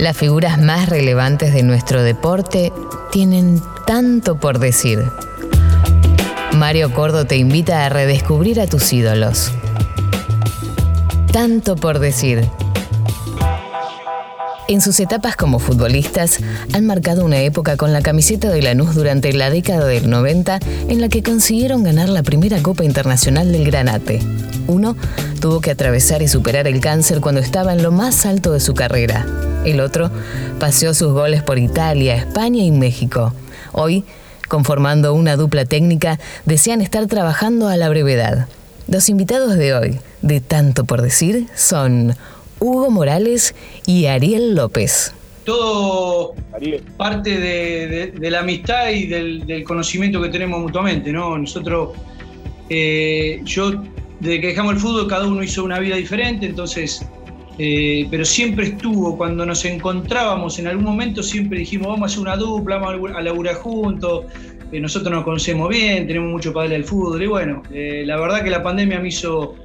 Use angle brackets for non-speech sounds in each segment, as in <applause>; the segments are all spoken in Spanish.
Las figuras más relevantes de nuestro deporte tienen tanto por decir. Mario Cordo te invita a redescubrir a tus ídolos. Tanto por decir. En sus etapas como futbolistas, han marcado una época con la camiseta de Lanús durante la década del 90 en la que consiguieron ganar la primera Copa Internacional del Granate. Uno tuvo que atravesar y superar el cáncer cuando estaba en lo más alto de su carrera. El otro paseó sus goles por Italia, España y México. Hoy, conformando una dupla técnica, desean estar trabajando a la brevedad. Los invitados de hoy, de tanto por decir, son Hugo Morales y Ariel López. Todo parte de, la amistad y del, conocimiento que tenemos mutuamente, ¿no? Nosotros, eh, yo, desde que dejamos el fútbol, cada uno hizo una vida diferente, entonces, eh, pero siempre estuvo, cuando nos encontrábamos en algún momento, siempre dijimos, vamos a hacer una dupla, vamos a laburar juntos, eh, nosotros nos conocemos bien, tenemos mucho padre del fútbol, y bueno, la verdad que la pandemia me hizo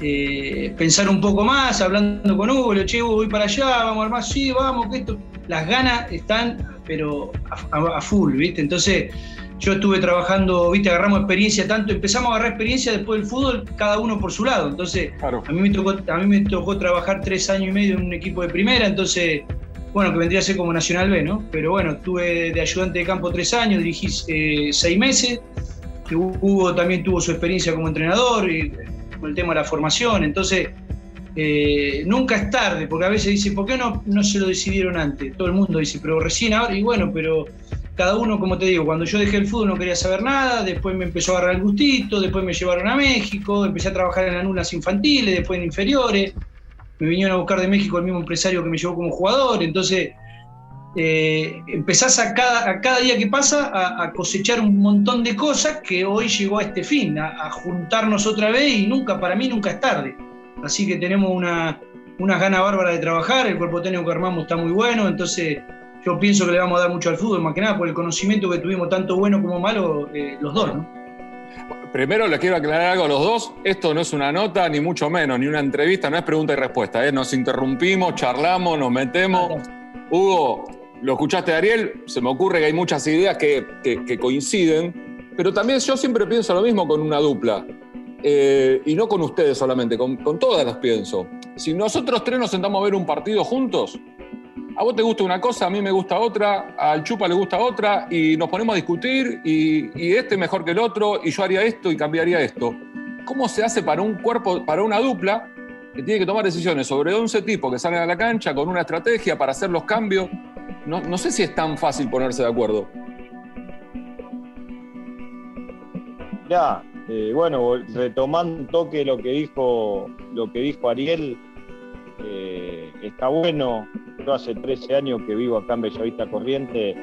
eh, pensar un poco más, hablando con Hugo, le che, voy para allá, vamos a armar, sí, vamos, que esto. Las ganas están, pero a, full, ¿viste? Entonces, yo estuve trabajando, ¿viste? Agarramos experiencia tanto, empezamos a agarrar experiencia después del fútbol, cada uno por su lado. Entonces, a, mí me tocó, a mí me tocó trabajar tres años y medio en un equipo de primera, entonces, bueno, que vendría a ser como Nacional B, ¿no? Pero bueno, estuve de ayudante de campo tres años, dirigí eh, seis meses. Hugo también tuvo su experiencia como entrenador. Y, el tema de la formación. Entonces, eh, nunca es tarde, porque a veces dice, ¿por qué no, no se lo decidieron antes? Todo el mundo dice, pero recién ahora, y bueno, pero cada uno, como te digo, cuando yo dejé el fútbol no quería saber nada, después me empezó a agarrar el gustito, después me llevaron a México, empecé a trabajar en las nulas infantiles, después en inferiores, me vinieron a buscar de México el mismo empresario que me llevó como jugador, entonces eh, empezás a cada, a cada, día que pasa a, cosechar un montón de cosas que hoy llegó a este fin, a, juntarnos otra vez y nunca, para mí nunca es tarde. Así que tenemos una, unas ganas bárbaras de trabajar, el cuerpo técnico que armamos está muy bueno, entonces yo pienso que le vamos a dar mucho al fútbol, más que nada por el conocimiento que tuvimos tanto bueno como malo eh, los dos, Primero les quiero aclarar algo a los dos. Esto no es una nota, ni mucho menos, ni una entrevista, no es pregunta y respuesta. ¿eh? Nos interrumpimos, charlamos, nos metemos. Hugo, lo escuchaste, Ariel, se me ocurre que hay muchas ideas que, coinciden, pero también yo siempre pienso lo mismo con una dupla. Eh, y no con ustedes solamente, con, todas las pienso. Si nosotros tres nos sentamos a ver un partido juntos, a vos te gusta una cosa, a mí me gusta otra, al Chupa le gusta otra, y nos ponemos a discutir, y, y este mejor que el otro, y yo haría esto y cambiaría esto. ¿Cómo se hace para un cuerpo, para una dupla que tiene que tomar decisiones sobre 11 tipos que salen a la cancha con una estrategia para hacer los cambios? No, sé si es tan fácil ponerse de acuerdo. Ya, eh, bueno, retomando toque lo que dijo, lo que dijo Ariel, eh, está bueno. Yo hace 13 años que vivo acá en Bellavista Corriente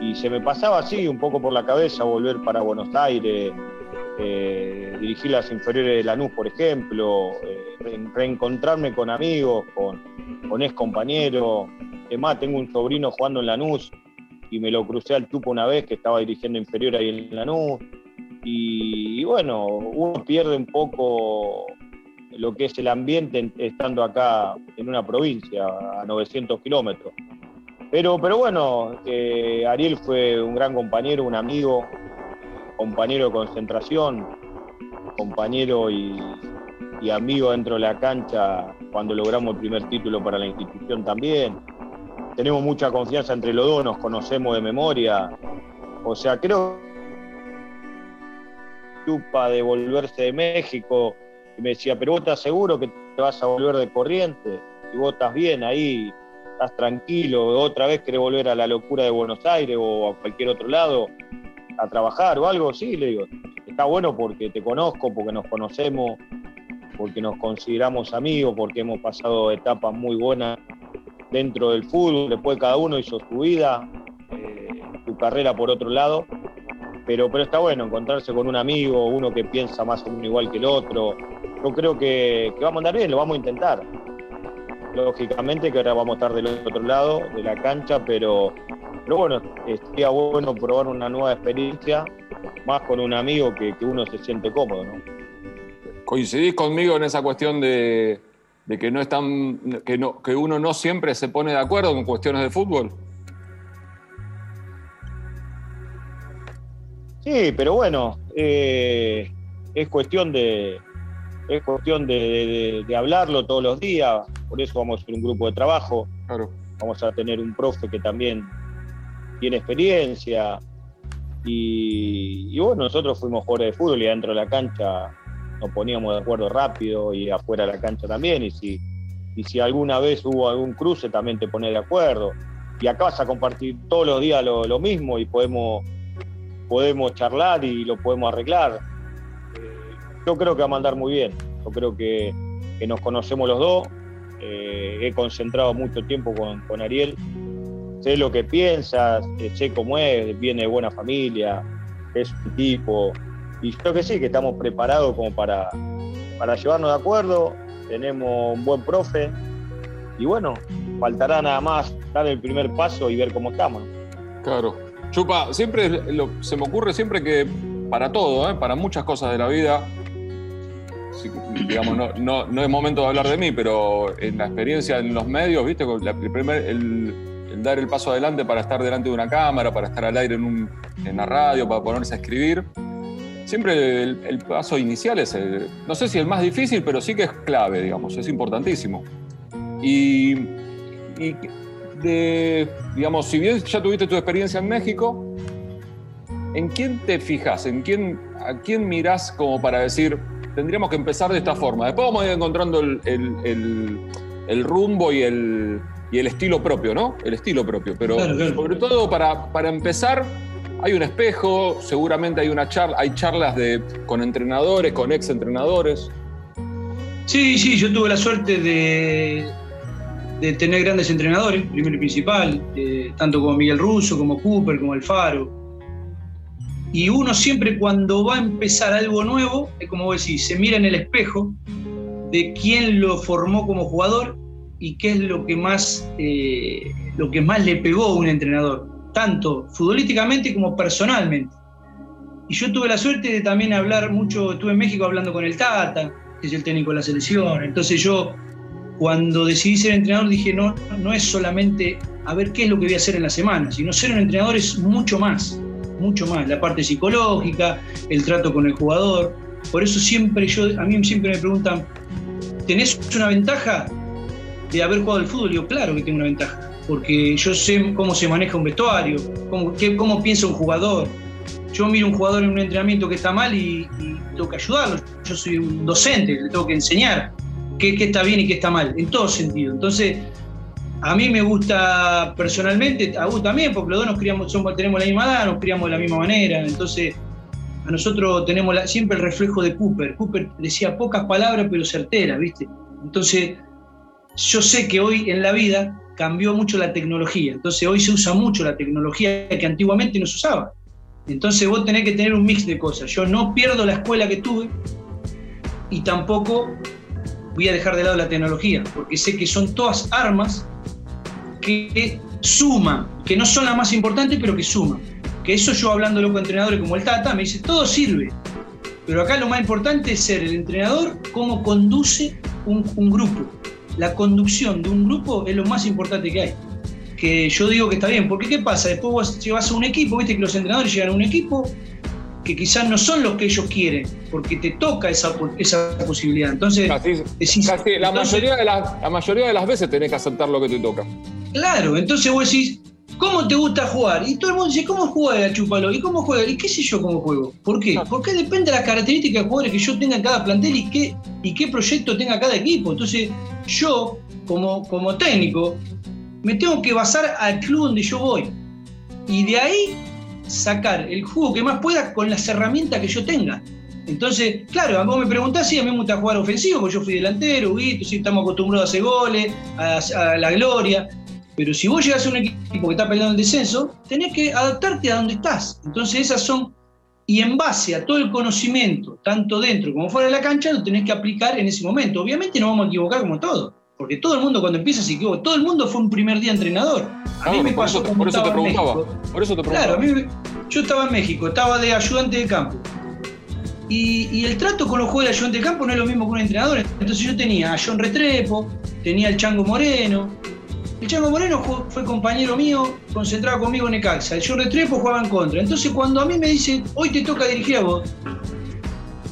y se me pasaba así un poco por la cabeza volver para Buenos Aires, eh, dirigir las inferiores de Lanús, por ejemplo, reencontrarme con amigos, con, con ex compañeros, es más, tengo un sobrino jugando en Lanús y me lo crucé al tupo una vez que estaba dirigiendo inferior ahí en Lanús. Y, bueno, uno pierde un poco lo que es el ambiente estando acá en una provincia a 900 kilómetros. Pero, pero bueno, eh, Ariel fue un gran compañero, un amigo, compañero de concentración, compañero y, amigo dentro de la cancha cuando logramos el primer título para la institución también tenemos mucha confianza entre los dos, nos conocemos de memoria. O sea, creo que de volverse de México y me decía, pero vos estás seguro que te vas a volver de corriente y vos estás bien ahí, estás tranquilo, otra vez querés volver a la locura de Buenos Aires o a cualquier otro lado a trabajar o algo, sí, le digo, está bueno porque te conozco, porque nos conocemos, porque nos consideramos amigos, porque hemos pasado etapas muy buenas dentro del fútbol, después cada uno hizo su vida, eh, su carrera por otro lado, pero, pero está bueno encontrarse con un amigo, uno que piensa más o menos igual que el otro. Yo creo que, vamos a andar bien, lo vamos a intentar. Lógicamente que ahora vamos a estar del otro lado de la cancha, pero, pero bueno, sería bueno probar una nueva experiencia, más con un amigo que, que uno se siente cómodo. ¿no? ¿Coincidís conmigo en esa cuestión de, de que no están, que, no, que uno no siempre se pone de acuerdo con cuestiones de fútbol? Sí, pero bueno, eh, es cuestión de es cuestión de, hablarlo todos los días, por eso vamos a hacer un grupo de trabajo, vamos a tener un profe que también tiene experiencia, y, bueno, nosotros fuimos jugadores de fútbol y dentro de la cancha nos poníamos de acuerdo rápido y afuera de la cancha también. Y si, y si alguna vez hubo algún cruce, también te pones de acuerdo. Y acá vas a compartir todos los días lo, mismo y podemos, podemos charlar y lo podemos arreglar. Yo creo que va a mandar muy bien. Yo creo que, nos conocemos los dos. Eh, he concentrado mucho tiempo con, Ariel sé lo que piensas, eh, sé cómo es, viene de buena familia, es un tipo. Y creo que sí, que estamos preparados como para, para llevarnos de acuerdo, tenemos un buen profe y bueno, faltará nada más dar el primer paso y ver cómo estamos. Claro. Chupa, siempre se me ocurre siempre que para todo, ¿eh? para muchas cosas de la vida, digamos, no, no, es momento de hablar de mí, pero en la experiencia en los medios, viste, el, primer, el, dar el paso adelante para estar delante de una cámara, para estar al aire en, un, la radio, para ponerse a escribir. Siempre el, paso inicial es, no sé si el más difícil, pero sí que es clave, digamos, es importantísimo. Y, y de, digamos, si bien ya tuviste tu experiencia en México, ¿en quién te fijas? ¿En quién, ¿A quién mirás como para decir, tendríamos que empezar de esta forma? Después vamos a ir encontrando el, el, el rumbo y el, y el estilo propio, ¿no? El estilo propio. Pero sobre todo para, para empezar, hay un espejo, seguramente hay una charla, hay charlas de, con entrenadores, con ex entrenadores. Sí, sí, yo tuve la suerte de, de tener grandes entrenadores, primero y principal, eh, tanto como Miguel Russo, como Cooper, como Alfaro. Y uno siempre cuando va a empezar algo nuevo, es como vos decís, se mira en el espejo de quién lo formó como jugador y qué es lo que más, eh, lo que más le pegó a un entrenador, tanto futbolísticamente como personalmente. Y yo tuve la suerte de también hablar mucho, estuve en México hablando con el Tata, que es el técnico de la selección. Entonces yo, cuando decidí ser entrenador, dije, no, no es solamente a ver qué es lo que voy a hacer en la semana, sino ser un entrenador es mucho más, mucho más. La parte psicológica, el trato con el jugador. Por eso siempre yo, a mí siempre me preguntan, ¿tenés una ventaja? de haber jugado el fútbol, yo claro que tengo una ventaja, porque yo sé cómo se maneja un vestuario, cómo, cómo piensa un jugador. Yo miro a un jugador en un entrenamiento que está mal y, tengo que ayudarlo. Yo soy un docente, le tengo que enseñar qué, qué está bien y qué está mal, en todo sentido. Entonces, a mí me gusta personalmente, a vos también, porque los dos nos criamos, tenemos la misma edad, nos criamos de la misma manera. Entonces, a nosotros tenemos siempre el reflejo de Cooper. Cooper decía pocas palabras, pero certeras, ¿viste? Entonces, yo sé que hoy en la vida cambió mucho la tecnología, entonces hoy se usa mucho la tecnología que antiguamente no se usaba. Entonces vos tenés que tener un mix de cosas. Yo no pierdo la escuela que tuve y tampoco voy a dejar de lado la tecnología, porque sé que son todas armas que suman, que no son las más importantes, pero que suman. Que eso yo hablando con entrenadores como el Tata, me dice, todo sirve. Pero acá lo más importante es ser el entrenador, cómo conduce un, un grupo la conducción de un grupo es lo más importante que hay. Que yo digo que está bien, porque ¿qué pasa? Después vos llevas a un equipo, viste que los entrenadores llegan a un equipo que quizás no son los que ellos quieren, porque te toca esa, esa posibilidad. Entonces, la, mayoría de la mayoría de las veces tenés que aceptar lo que te toca. Claro, entonces vos decís, ¿Cómo te gusta jugar? Y todo el mundo dice, ¿cómo juega Chupalo? ¿Y cómo juega? ¿Y qué sé yo cómo juego? ¿Por qué? Porque depende de las características de jugadores que yo tenga en cada plantel y qué, y qué proyecto tenga cada equipo. Entonces, yo, como, como técnico, me tengo que basar al club donde yo voy. Y de ahí sacar el jugo que más pueda con las herramientas que yo tenga. Entonces, claro, vos me preguntás si a mí me gusta jugar ofensivo, porque yo fui delantero, ¿viste? Si estamos acostumbrados a hacer goles, a la gloria. Pero si vos llegas a un equipo que está peleando el descenso, tenés que adaptarte a donde estás. Entonces esas son, y en base a todo el conocimiento, tanto dentro como fuera de la cancha, lo tenés que aplicar en ese momento. Obviamente no vamos a equivocar como todo, porque todo el mundo cuando empieza se equivoca. Todo el mundo fue un primer día entrenador. A mí me pasó por, por eso te preguntaba. Por eso te preguntaba. Claro, yo estaba en México, estaba de ayudante de campo. Y, el trato con los jugadores de ayudante de campo no es lo mismo que un entrenador. Entonces yo tenía a John Retrepo, tenía al Chango Moreno. El Chango Moreno fue compañero mío, concentrado conmigo en Necaxa. El John Retrepo jugaba en contra. Entonces cuando a mí me dicen, hoy te toca dirigir a vos,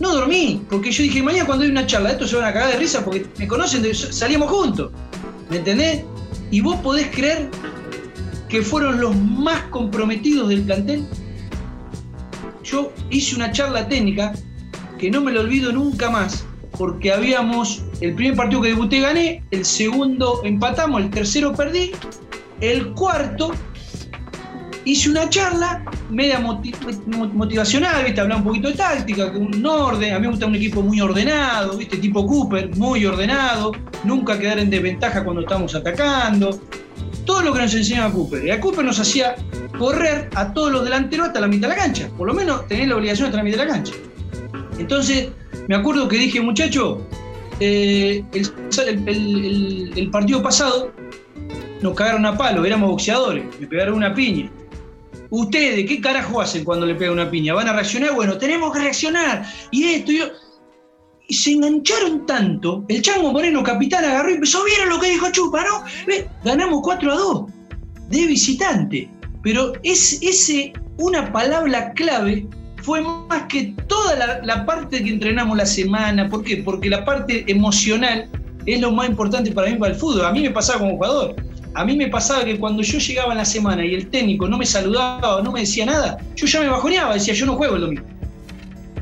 no dormí, porque yo dije, mañana cuando hay una charla, estos se van a cagar de risa porque me conocen, salíamos juntos. ¿Me entendés? Y vos podés creer que fueron los más comprometidos del plantel. Yo hice una charla técnica que no me lo olvido nunca más, porque habíamos, el primer partido que debuté gané, el segundo empatamos, el tercero perdí, el cuarto hice una charla media motivacional, ¿viste? Hablaba un poquito de táctica, un orden. A mí me gusta un equipo muy ordenado, ¿viste? Tipo Cooper, muy ordenado. Nunca quedar en desventaja cuando estamos atacando. Todo lo que nos enseñaba Cooper. Y a Cooper nos hacía correr a todos los delanteros hasta la mitad de la cancha. Por lo menos tener la obligación hasta la mitad de la cancha. Entonces, me acuerdo que dije, muchacho, eh, el partido pasado nos cagaron a palo, éramos boxeadores, me pegaron una piña. Ustedes, ¿qué carajo hacen cuando le pega una piña? ¿Van a reaccionar? Bueno, tenemos que reaccionar. Y esto, y yo. Y se engancharon tanto. El Chango Moreno, capitán, agarró y empezó. ¿Vieron lo que dijo Chupa, no? Ganamos 4 a 2 de visitante. Pero es ese, una palabra clave fue más que toda la, la, parte que entrenamos la semana. ¿Por qué? Porque la parte emocional es lo más importante para mí para el fútbol. A mí me pasaba como jugador. A mí me pasaba que cuando yo llegaba en la semana y el técnico no me saludaba, no me decía nada, yo ya me bajoneaba, decía, yo no juego el domingo.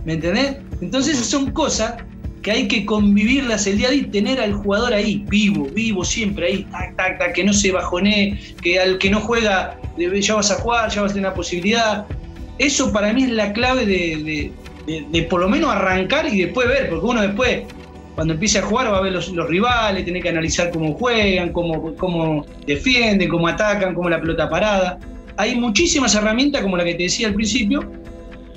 ¿Me entendés? Entonces son cosas que hay que convivirlas el día a día y tener al jugador ahí, vivo, vivo, siempre ahí, tac, tac, tac, que no se bajonee, que al que no juega ya vas a jugar, ya vas a tener la posibilidad. Eso para mí es la clave de, de por lo menos arrancar y después ver, porque uno después cuando empiece a jugar va a ver los, rivales, tiene que analizar cómo juegan, cómo, cómo defienden, cómo atacan, cómo la pelota parada. Hay muchísimas herramientas, como la que te decía al principio,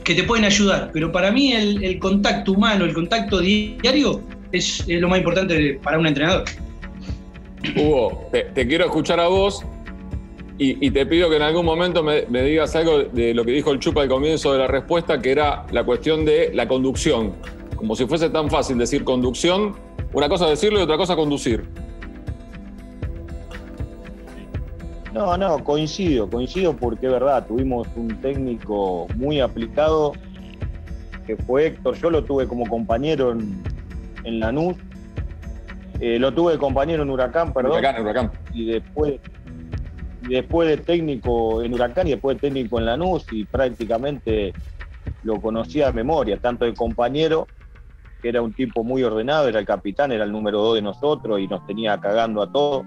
que te pueden ayudar, pero para mí el, contacto humano, el contacto diario es, lo más importante para un entrenador. Hugo, te, quiero escuchar a vos y, te pido que en algún momento me, me, digas algo de lo que dijo el Chupa al comienzo de la respuesta, que era la cuestión de la conducción como si fuese tan fácil decir conducción, una cosa decirlo y otra cosa conducir. No, no, coincido, coincido porque es verdad, tuvimos un técnico muy aplicado, que fue Héctor, yo lo tuve como compañero en, en Lanús, eh, lo tuve de compañero en Huracán, perdón. Huracán, Huracán. Y después, después de técnico en Huracán y después de técnico en Lanús y prácticamente lo conocía de memoria, tanto de compañero que era un tipo muy ordenado, era el capitán, era el número dos de nosotros y nos tenía cagando a todos.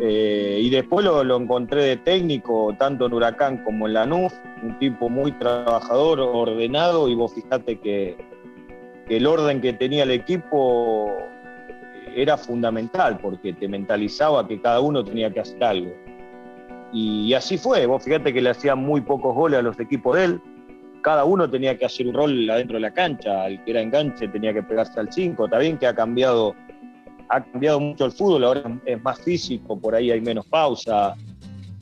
Eh, y después lo, encontré de técnico, tanto en Huracán como en Lanús, un tipo muy trabajador, ordenado, y vos fijate que, el orden que tenía el equipo era fundamental, porque te mentalizaba que cada uno tenía que hacer algo. Y, así fue, vos fíjate que le hacían muy pocos goles a los equipos de él, cada uno tenía que hacer un rol adentro de la cancha, el que era enganche tenía que pegarse al 5, está bien que ha cambiado, ha cambiado mucho el fútbol, ahora es más físico, por ahí hay menos pausa,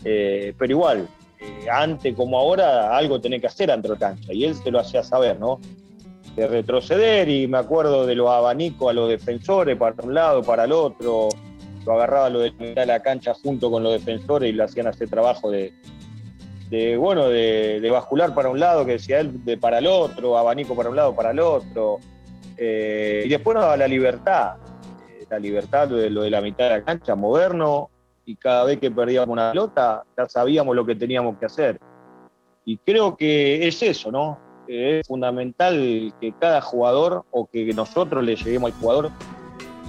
eh, pero igual, eh, antes como ahora, algo tenía que hacer adentro de la cancha, y él se lo hacía saber, ¿no? De retroceder, y me acuerdo de los abanicos a los defensores, para un lado, para el otro, lo agarraba lo de la cancha junto con los defensores y lo hacían hacer trabajo de, de bueno, de, bascular para un lado, que decía él, de para el otro, abanico para un lado, para el otro. Eh, y después nos daba la libertad, eh, la libertad de lo de la mitad de la cancha, moderno, y cada vez que perdíamos una pelota, ya sabíamos lo que teníamos que hacer. Y creo que es eso, ¿no? Es fundamental que cada jugador o que nosotros le lleguemos al jugador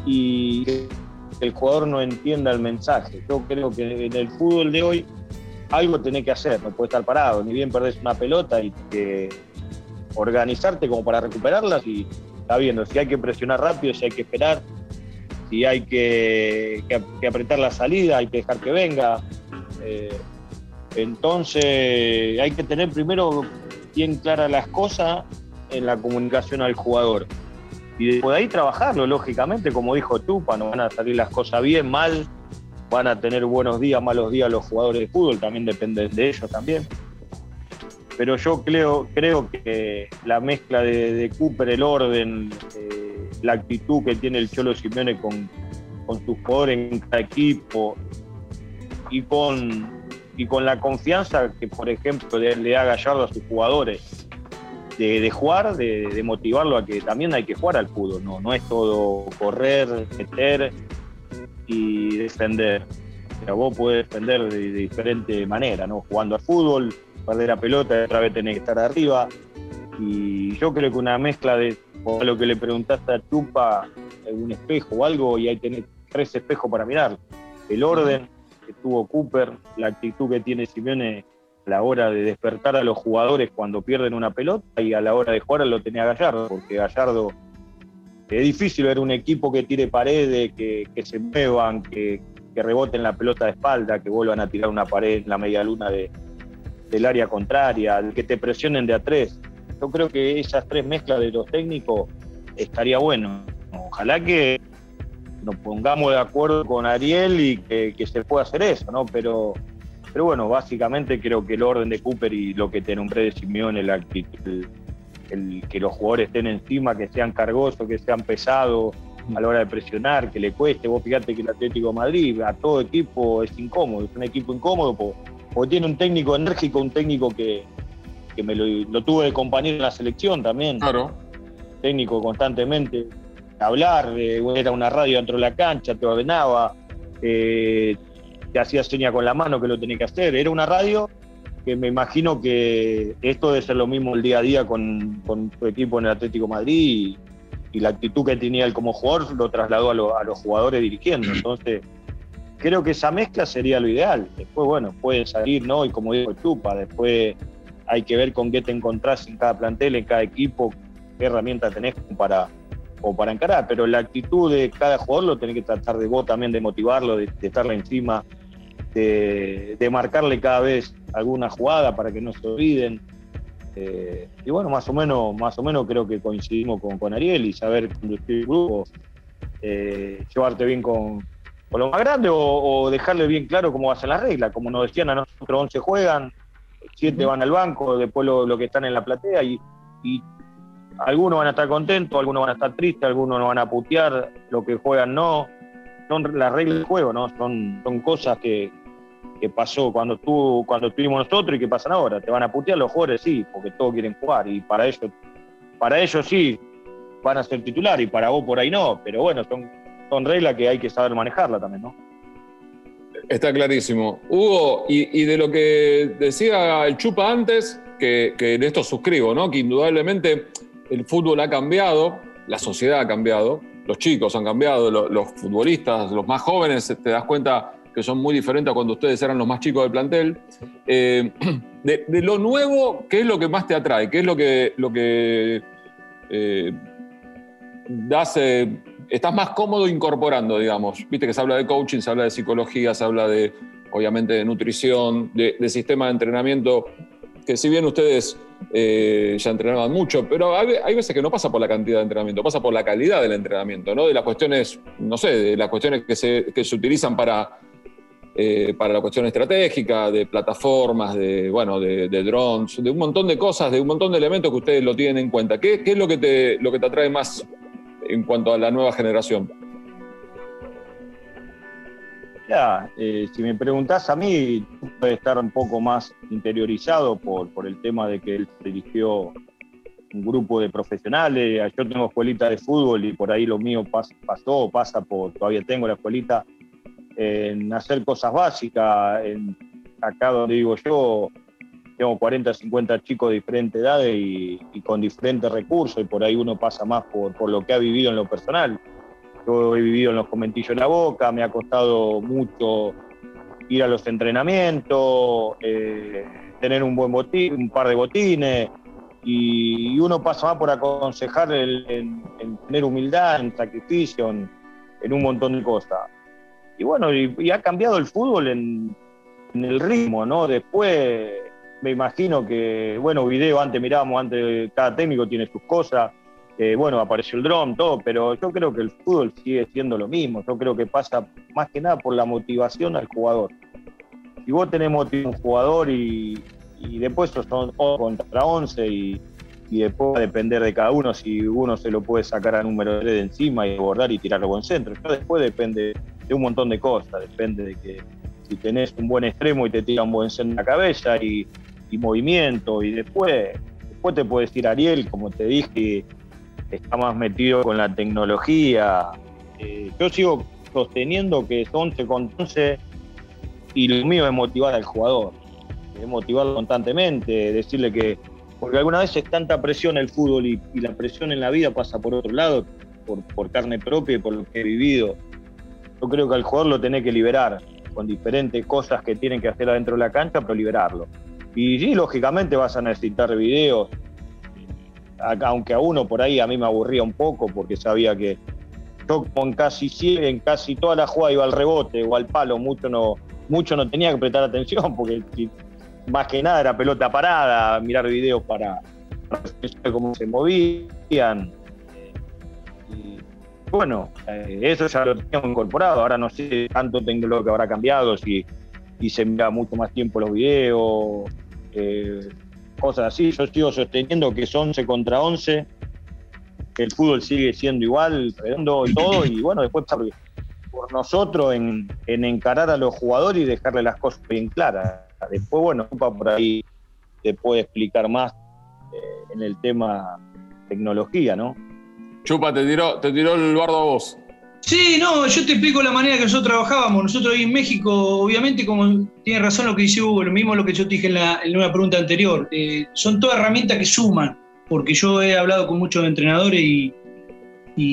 y que el jugador no entienda el mensaje. Yo creo que en el fútbol de hoy algo tenés que hacer, no puedes estar parado, ni bien perdés una pelota y que organizarte como para recuperarlas y está viendo si hay que presionar rápido, si hay que esperar, si hay que, apretar la salida, hay que dejar que venga. Eh, entonces hay que tener primero bien claras las cosas en la comunicación al jugador. Y después de ahí trabajarlo, lógicamente, como dijo Tupa, no van a salir las cosas bien, mal, van a tener buenos días, malos días los jugadores de fútbol, también dependen de ellos también. pero yo creo, creo que la mezcla de, Cooper, el orden, eh, la actitud que tiene el Cholo Simeone con, con sus jugadores en cada equipo y con, y con la confianza que, por ejemplo, le, da Gallardo a sus jugadores de, jugar, de, motivarlo a que también hay que jugar al fútbol, no, no es todo correr, meter y defender. O vos podés defender de, diferente manera, ¿no? Jugando al fútbol, perder la pelota, otra vez tenés que estar arriba. Y yo creo que una mezcla de lo que le preguntaste a Chupa, un espejo o algo, y ahí tenés tres espejos para mirar. El orden que tuvo Cooper, la actitud que tiene Simeone a la hora de despertar a los jugadores cuando pierden una pelota y a la hora de jugar lo tenía Gallardo, porque Gallardo es difícil ver un equipo que tire paredes, que, se muevan, que, reboten la pelota de espalda, que vuelvan a tirar una pared en la media luna de, del área contraria, que te presionen de a tres. Yo creo que esas tres mezclas de los técnicos estaría bueno. Ojalá que nos pongamos de acuerdo con Ariel y que, se pueda hacer eso, ¿no? Pero, pero bueno, básicamente creo que el orden de Cooper y lo que te nombré de Simeone, la actitud, el, que los jugadores estén encima, que sean cargosos, que sean pesados a la hora de presionar, que le cueste. Vos fíjate que el Atlético de Madrid a todo equipo es incómodo, es un equipo incómodo porque tiene un técnico enérgico, un técnico que, me lo, tuve de compañero en la selección también. Claro. Técnico constantemente. Hablar, era una radio dentro de la cancha, te ordenaba, eh, te hacía seña con la mano que lo tenía que hacer. Era una radio que me imagino que esto debe ser lo mismo el día a día con, con su equipo en el Atlético Madrid y, la actitud que tenía él como jugador lo trasladó a, los jugadores dirigiendo. Entonces, creo que esa mezcla sería lo ideal. Después, bueno, puede salir, ¿no? Y como dijo Chupa, después hay que ver con qué te encontrás en cada plantel, en cada equipo, qué herramientas tenés para, o para encarar. Pero la actitud de cada jugador lo tenés que tratar de vos también de motivarlo, de, estarle encima, de, marcarle cada vez alguna jugada para que no se olviden. Eh, y bueno, más o menos, más o menos creo que coincidimos con, con Ariel y saber conducir el grupo, eh, llevarte bien con, o lo más grande o, dejarle bien claro cómo va a ser la regla. Como nos decían a nosotros, 11 juegan, 7 van al banco, después lo, que están en la platea y, algunos van a estar contentos, algunos van a estar tristes, algunos no van a putear, lo que juegan no. Son las reglas del juego, ¿no? Son, son cosas que, pasó cuando tú, cuando estuvimos nosotros y que pasan ahora. Te van a putear los jugadores, sí, porque todos quieren jugar y para ellos, para ellos sí van a ser titular y para vos por ahí no, pero bueno, son son reglas que hay que saber manejarla también, ¿no? Está clarísimo. Hugo, y, de lo que decía el Chupa antes, que, que de esto suscribo, ¿no? Que indudablemente el fútbol ha cambiado, la sociedad ha cambiado, los chicos han cambiado, los, futbolistas, los más jóvenes, te das cuenta que son muy diferentes a cuando ustedes eran los más chicos del plantel. Eh, <clears throat> de, lo nuevo, ¿qué es lo que más te atrae? ¿Qué es lo que, lo que eh, das estás más cómodo incorporando, digamos. Viste que se habla de coaching, se habla de psicología, se habla de, obviamente, de nutrición, de, sistema de entrenamiento, que si bien ustedes eh, ya entrenaban mucho, pero hay, veces que no pasa por la cantidad de entrenamiento, pasa por la calidad del entrenamiento, ¿no? De las cuestiones, no sé, de las cuestiones que se, que se utilizan para, eh, para la cuestión estratégica, de plataformas, de, bueno, de, drones, de un montón de cosas, de un montón de elementos que ustedes lo tienen en cuenta. ¿Qué, es lo que, te, lo que te atrae más en cuanto a la nueva generación? Ya, eh, si me preguntás a mí, puede estar un poco más interiorizado por, por el tema de que él dirigió un grupo de profesionales. Yo tengo escuelita de fútbol y por ahí lo mío pasó, pasa por, todavía tengo la escuelita en hacer cosas básicas. En, acá donde digo yo, tengo 40, 50 chicos de diferentes edades y, con diferentes recursos, y por ahí uno pasa más por, lo que ha vivido en lo personal. Yo he vivido en los comentillos en la boca, me ha costado mucho ir a los entrenamientos, eh, tener un buen botín, un par de botines, y, uno pasa más por aconsejar en, tener humildad, en sacrificio, en, un montón de cosas. Y bueno, y, ha cambiado el fútbol en, el ritmo, ¿no? Después me imagino que, bueno, video antes mirábamos, antes cada técnico tiene sus cosas, eh, bueno, apareció el dron, todo, pero yo creo que el fútbol sigue siendo lo mismo, yo creo que pasa más que nada por la motivación al jugador. Si vos tenés un jugador y, y después son 11 contra 11 y, después va a depender de cada uno si uno se lo puede sacar a número 3 de encima y abordar y tirarlo buen centro. Pero después depende de un montón de cosas, depende de que si tenés un buen extremo y te tira un buen centro en la cabeza y, movimiento y después, después te puedes decir Ariel, como te dije, está más metido con la tecnología. Eh, yo sigo sosteniendo que es 11 con 11 y lo mío es motivar al jugador, es motivarlo constantemente, decirle que, porque alguna vez es tanta presión el fútbol y, la presión en la vida pasa por otro lado, por, carne propia y por lo que he vivido. Yo creo que al jugador lo tenés que liberar con diferentes cosas que tienen que hacer adentro de la cancha, pero liberarlo. Y sí, lógicamente vas a necesitar videos, aunque a uno por ahí a mí me aburría un poco porque sabía que yo con casi en casi toda la jugada iba al rebote o al palo, mucho no, mucho no tenía que prestar atención porque más que nada era pelota parada, mirar videos para, ver cómo se movían. Y bueno, eh, eso ya lo teníamos incorporado. Ahora no sé tanto lo que habrá cambiado, si, si se mira mucho más tiempo los videos, eh, cosas así. Yo sigo sosteniendo que es 11 contra 11 el fútbol sigue siendo igual, redondo y todo, y bueno, después por nosotros en, encarar a los jugadores y dejarle las cosas bien claras. Después, bueno, por ahí te puede explicar más eh, en el tema tecnología, ¿no? Chupa, te tiró, te tiró el bardo a vos. Sí, no, yo te explico la manera que nosotros trabajábamos. Nosotros ahí en México, obviamente, como tiene razón lo que dice Hugo, lo mismo lo que yo te dije en, la, en una pregunta anterior, eh, son todas herramientas que suman porque yo he hablado con muchos entrenadores y,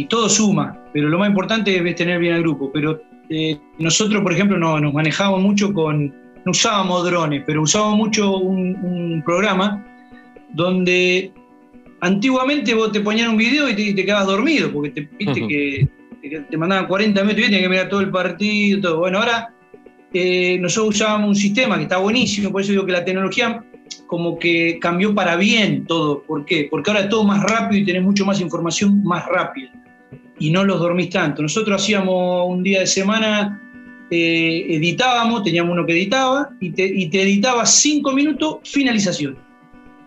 todo suma, pero lo más importante es tener bien al grupo. Pero eh, nosotros, por ejemplo, no, nos manejábamos mucho con, no usábamos drones, pero usábamos mucho un, programa donde antiguamente vos te ponían un video y te, quedabas dormido, porque te, viste que, te mandaban 40 metros y tenías que mirar todo el partido, todo. Bueno, ahora eh, nosotros usábamos un sistema que está buenísimo, por eso digo que la tecnología como que cambió para bien todo. ¿Por qué? Porque ahora es todo más rápido y tenés mucho más información más rápida y no los dormís tanto. Nosotros hacíamos un día de semana, eh, editábamos, teníamos uno que editaba y te, editaba cinco minutos finalización.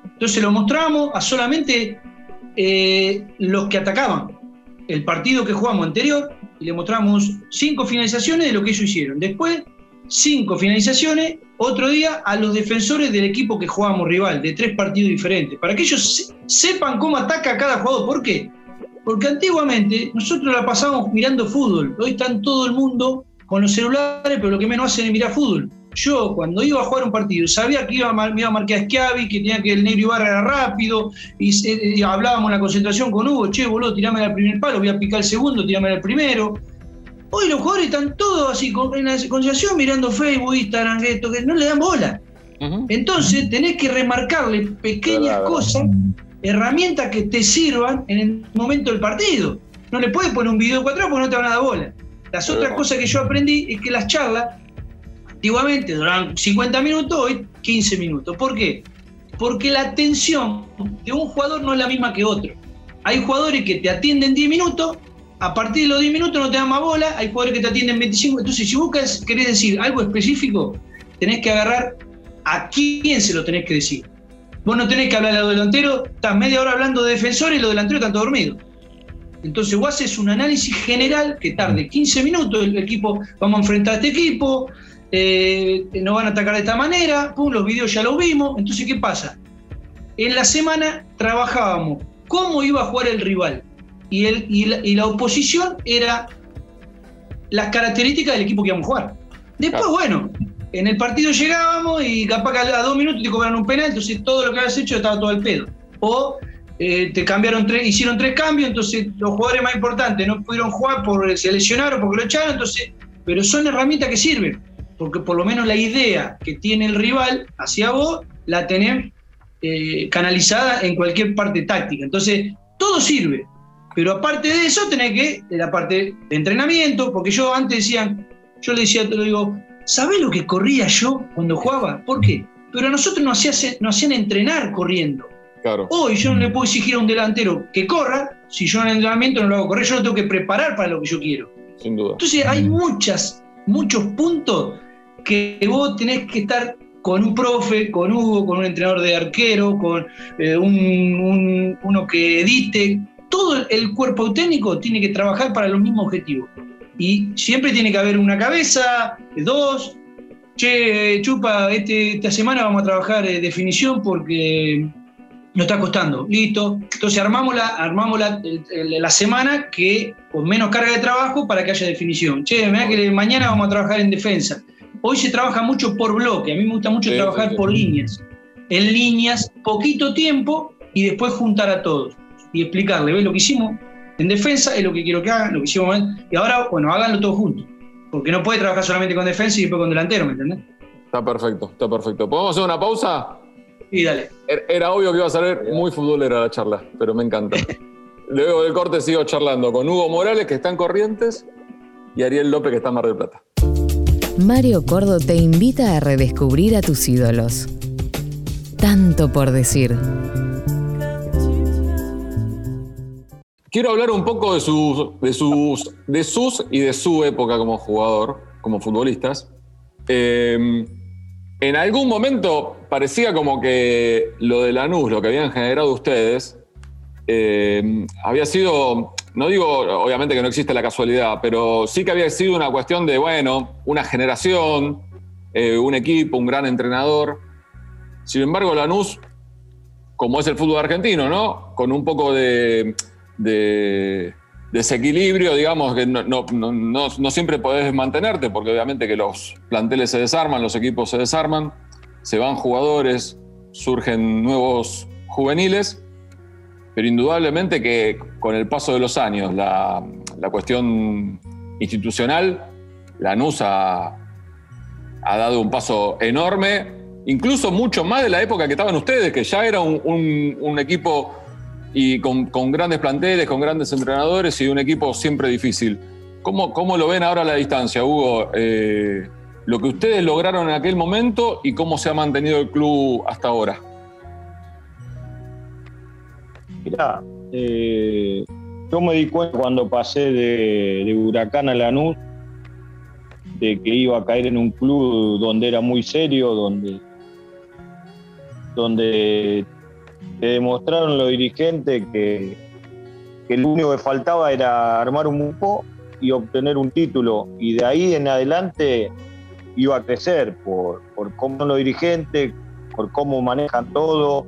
Entonces lo mostrábamos a solamente eh, los que atacaban el partido que jugamos anterior y le mostramos cinco finalizaciones de lo que ellos hicieron. Después cinco finalizaciones, otro día a los defensores del equipo que jugábamos rival, de tres partidos diferentes, para que ellos sepan cómo ataca cada jugador. ¿Por qué? Porque antiguamente nosotros la pasábamos mirando fútbol. Hoy están todo el mundo con los celulares, pero lo que menos hacen es mirar fútbol. Yo, cuando iba a jugar un partido, sabía que iba, me iba a marcar a Schiavi, que tenía que el negro Ibarra era rápido, y, hablábamos en la concentración con Hugo, che, boludo, tirame al primer palo, voy a picar el segundo, tirame al primero. Hoy los jugadores están todos así en la conciliación mirando Facebook, Instagram, esto, que no le dan bola. Entonces tenés que remarcarle pequeñas cosas, herramientas que te sirvan en el momento del partido. No le puedes poner un video cuatro porque no te van a dar bola. Las otras cosas que yo aprendí es que las charlas antiguamente duraban 50 minutos, hoy 15 minutos. ¿Por qué? Porque la atención de un jugador no es la misma que otro. Hay jugadores que te atienden 10 minutos a partir de los 10 minutos no te dan más bola, hay jugadores que te atienden 25. Entonces, si vos querés decir algo específico, tenés que agarrar a quién se lo tenés que decir. Vos no tenés que hablar a los delanteros, estás media hora hablando de defensores y los delanteros están todos dormidos. Entonces vos haces un análisis general que tarde 15 minutos, el equipo, vamos a enfrentar a este equipo, eh, nos van a atacar de esta manera, pum, los videos ya los vimos. Entonces, ¿qué pasa? En la semana trabajábamos cómo iba a jugar el rival, y, el, y, la, oposición era las características del equipo que íbamos a jugar. Después, bueno, en el partido llegábamos y capaz que a dos minutos te cobraron un penal, entonces todo lo que habías hecho estaba todo al pedo. O eh, te cambiaron tres, hicieron tres cambios, entonces los jugadores más importantes no pudieron jugar porque se lesionaron, porque lo echaron, entonces, pero son herramientas que sirven, porque por lo menos la idea que tiene el rival hacia vos la tenés eh, canalizada en cualquier parte táctica. Entonces, todo sirve. Pero aparte de eso, tenés que, la parte de entrenamiento, porque yo antes decían, yo le decía, te lo digo, ¿sabés lo que corría yo cuando jugaba? ¿Por qué? Pero a nosotros nos, hacían entrenar corriendo. Claro. Hoy yo no le puedo exigir a un delantero que corra, si yo en el entrenamiento no lo hago correr, yo lo tengo que preparar para lo que yo quiero. Sin duda. Entonces hay muchas, muchos puntos que vos tenés que estar con un profe, con Hugo, con un entrenador de arquero, con eh, un, uno que edite. Todo el cuerpo técnico tiene que trabajar para los mismos objetivos. Y siempre tiene que haber una cabeza, dos. Che, Chupa, este, esta semana vamos a trabajar eh, definición porque nos está costando. Listo. Entonces armamos la, armamos la, la, semana que con menos carga de trabajo para que haya definición. Che, mira que mañana vamos a trabajar en defensa. Hoy se trabaja mucho por bloque, a mí me gusta mucho trabajar por líneas. En líneas, poquito tiempo y después juntar a todos y explicarle, ¿ves lo que hicimos? En defensa es lo que quiero que hagan, lo que hicimos y ahora, bueno, háganlo todos juntos. Porque no puede trabajar solamente con defensa y después con delantero, ¿me entendés? Está perfecto, está perfecto. ¿Podemos hacer una pausa? Y dale. Er, era obvio que iba a salir muy futbolera la charla, pero me encanta. <laughs> Luego del corte sigo charlando con Hugo Morales, que está en Corrientes, y Ariel López, que está en Mar del Plata. Mario Cordo te invita a redescubrir a tus ídolos. Tanto por decir. Quiero hablar un poco de sus, de sus, de sus y de su época como jugador, como futbolistas. Eh, en algún momento parecía como que lo de Lanús, lo que habían generado ustedes, eh, había sido, no digo obviamente que no existe la casualidad, pero sí que había sido una cuestión de, bueno, una generación, eh, un equipo, un gran entrenador. Sin embargo, Lanús, como es el fútbol argentino, ¿no? Con un poco de desequilibrio, digamos, que no, siempre podés mantenerte, porque obviamente que los planteles se desarman, los equipos se desarman, se van jugadores, surgen nuevos juveniles, pero indudablemente que con el paso de los años, la, cuestión institucional, la NUS ha, dado un paso enorme, incluso mucho más de la época que estaban ustedes, que ya era un, un equipo y con, grandes planteles, con grandes entrenadores y un equipo siempre difícil. ¿Cómo, cómo lo ven ahora a la distancia, Hugo? Eh, lo que ustedes lograron en aquel momento y cómo se ha mantenido el club hasta ahora. Mirá, eh, yo me di cuenta cuando pasé de, de Huracán a Lanús de que iba a caer en un club donde era muy serio, donde, donde que demostraron los dirigentes que, que lo único que faltaba era armar un grupo y obtener un título. Y de ahí en adelante iba a crecer por, por cómo son los dirigentes, por cómo manejan todo,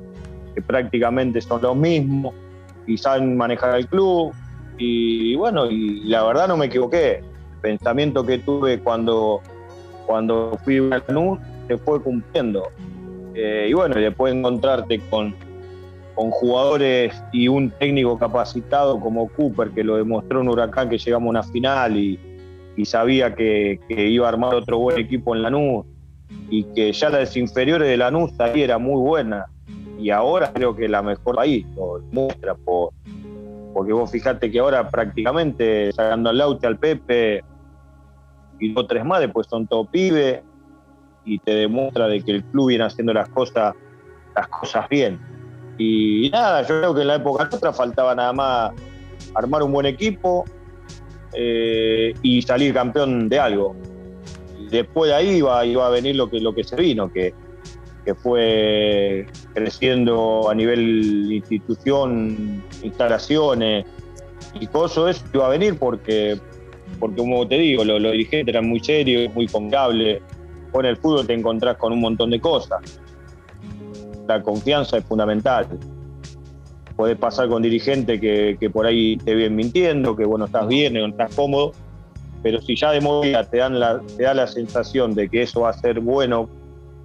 que prácticamente son los mismos y saben manejar el club. Y, bueno, y la verdad no me equivoqué. El pensamiento que tuve cuando, cuando fui a Lanús se fue cumpliendo. Eh, y bueno, después encontrarte con, con jugadores y un técnico capacitado como Cooper, que lo demostró en Huracán que llegamos a una final y, sabía que, iba a armar otro buen equipo en Lanús y que ya las inferiores de Lanús ahí era muy buena y ahora creo que la mejor país, lo demuestra por, porque vos fijate que ahora prácticamente sacando al Laute, al Pepe y dos tres más, después son todo pibe y te demuestra de que el club viene haciendo las cosas, las cosas bien. Y nada, yo creo que en la época nuestra faltaba nada más armar un buen equipo eh, y salir campeón de algo. Después de ahí iba, iba a venir lo que, lo que se vino, que, que fue creciendo a nivel institución, instalaciones y todo eso iba a venir porque, porque como te digo, los, dirigentes eran muy serios, muy confiables. Con el fútbol te encontrás con un montón de cosas la confianza es fundamental. Puedes pasar con dirigentes que, que, por ahí te vienen mintiendo, que bueno, estás bien, estás cómodo, pero si ya de movida te, dan la, te da la sensación de que eso va a ser bueno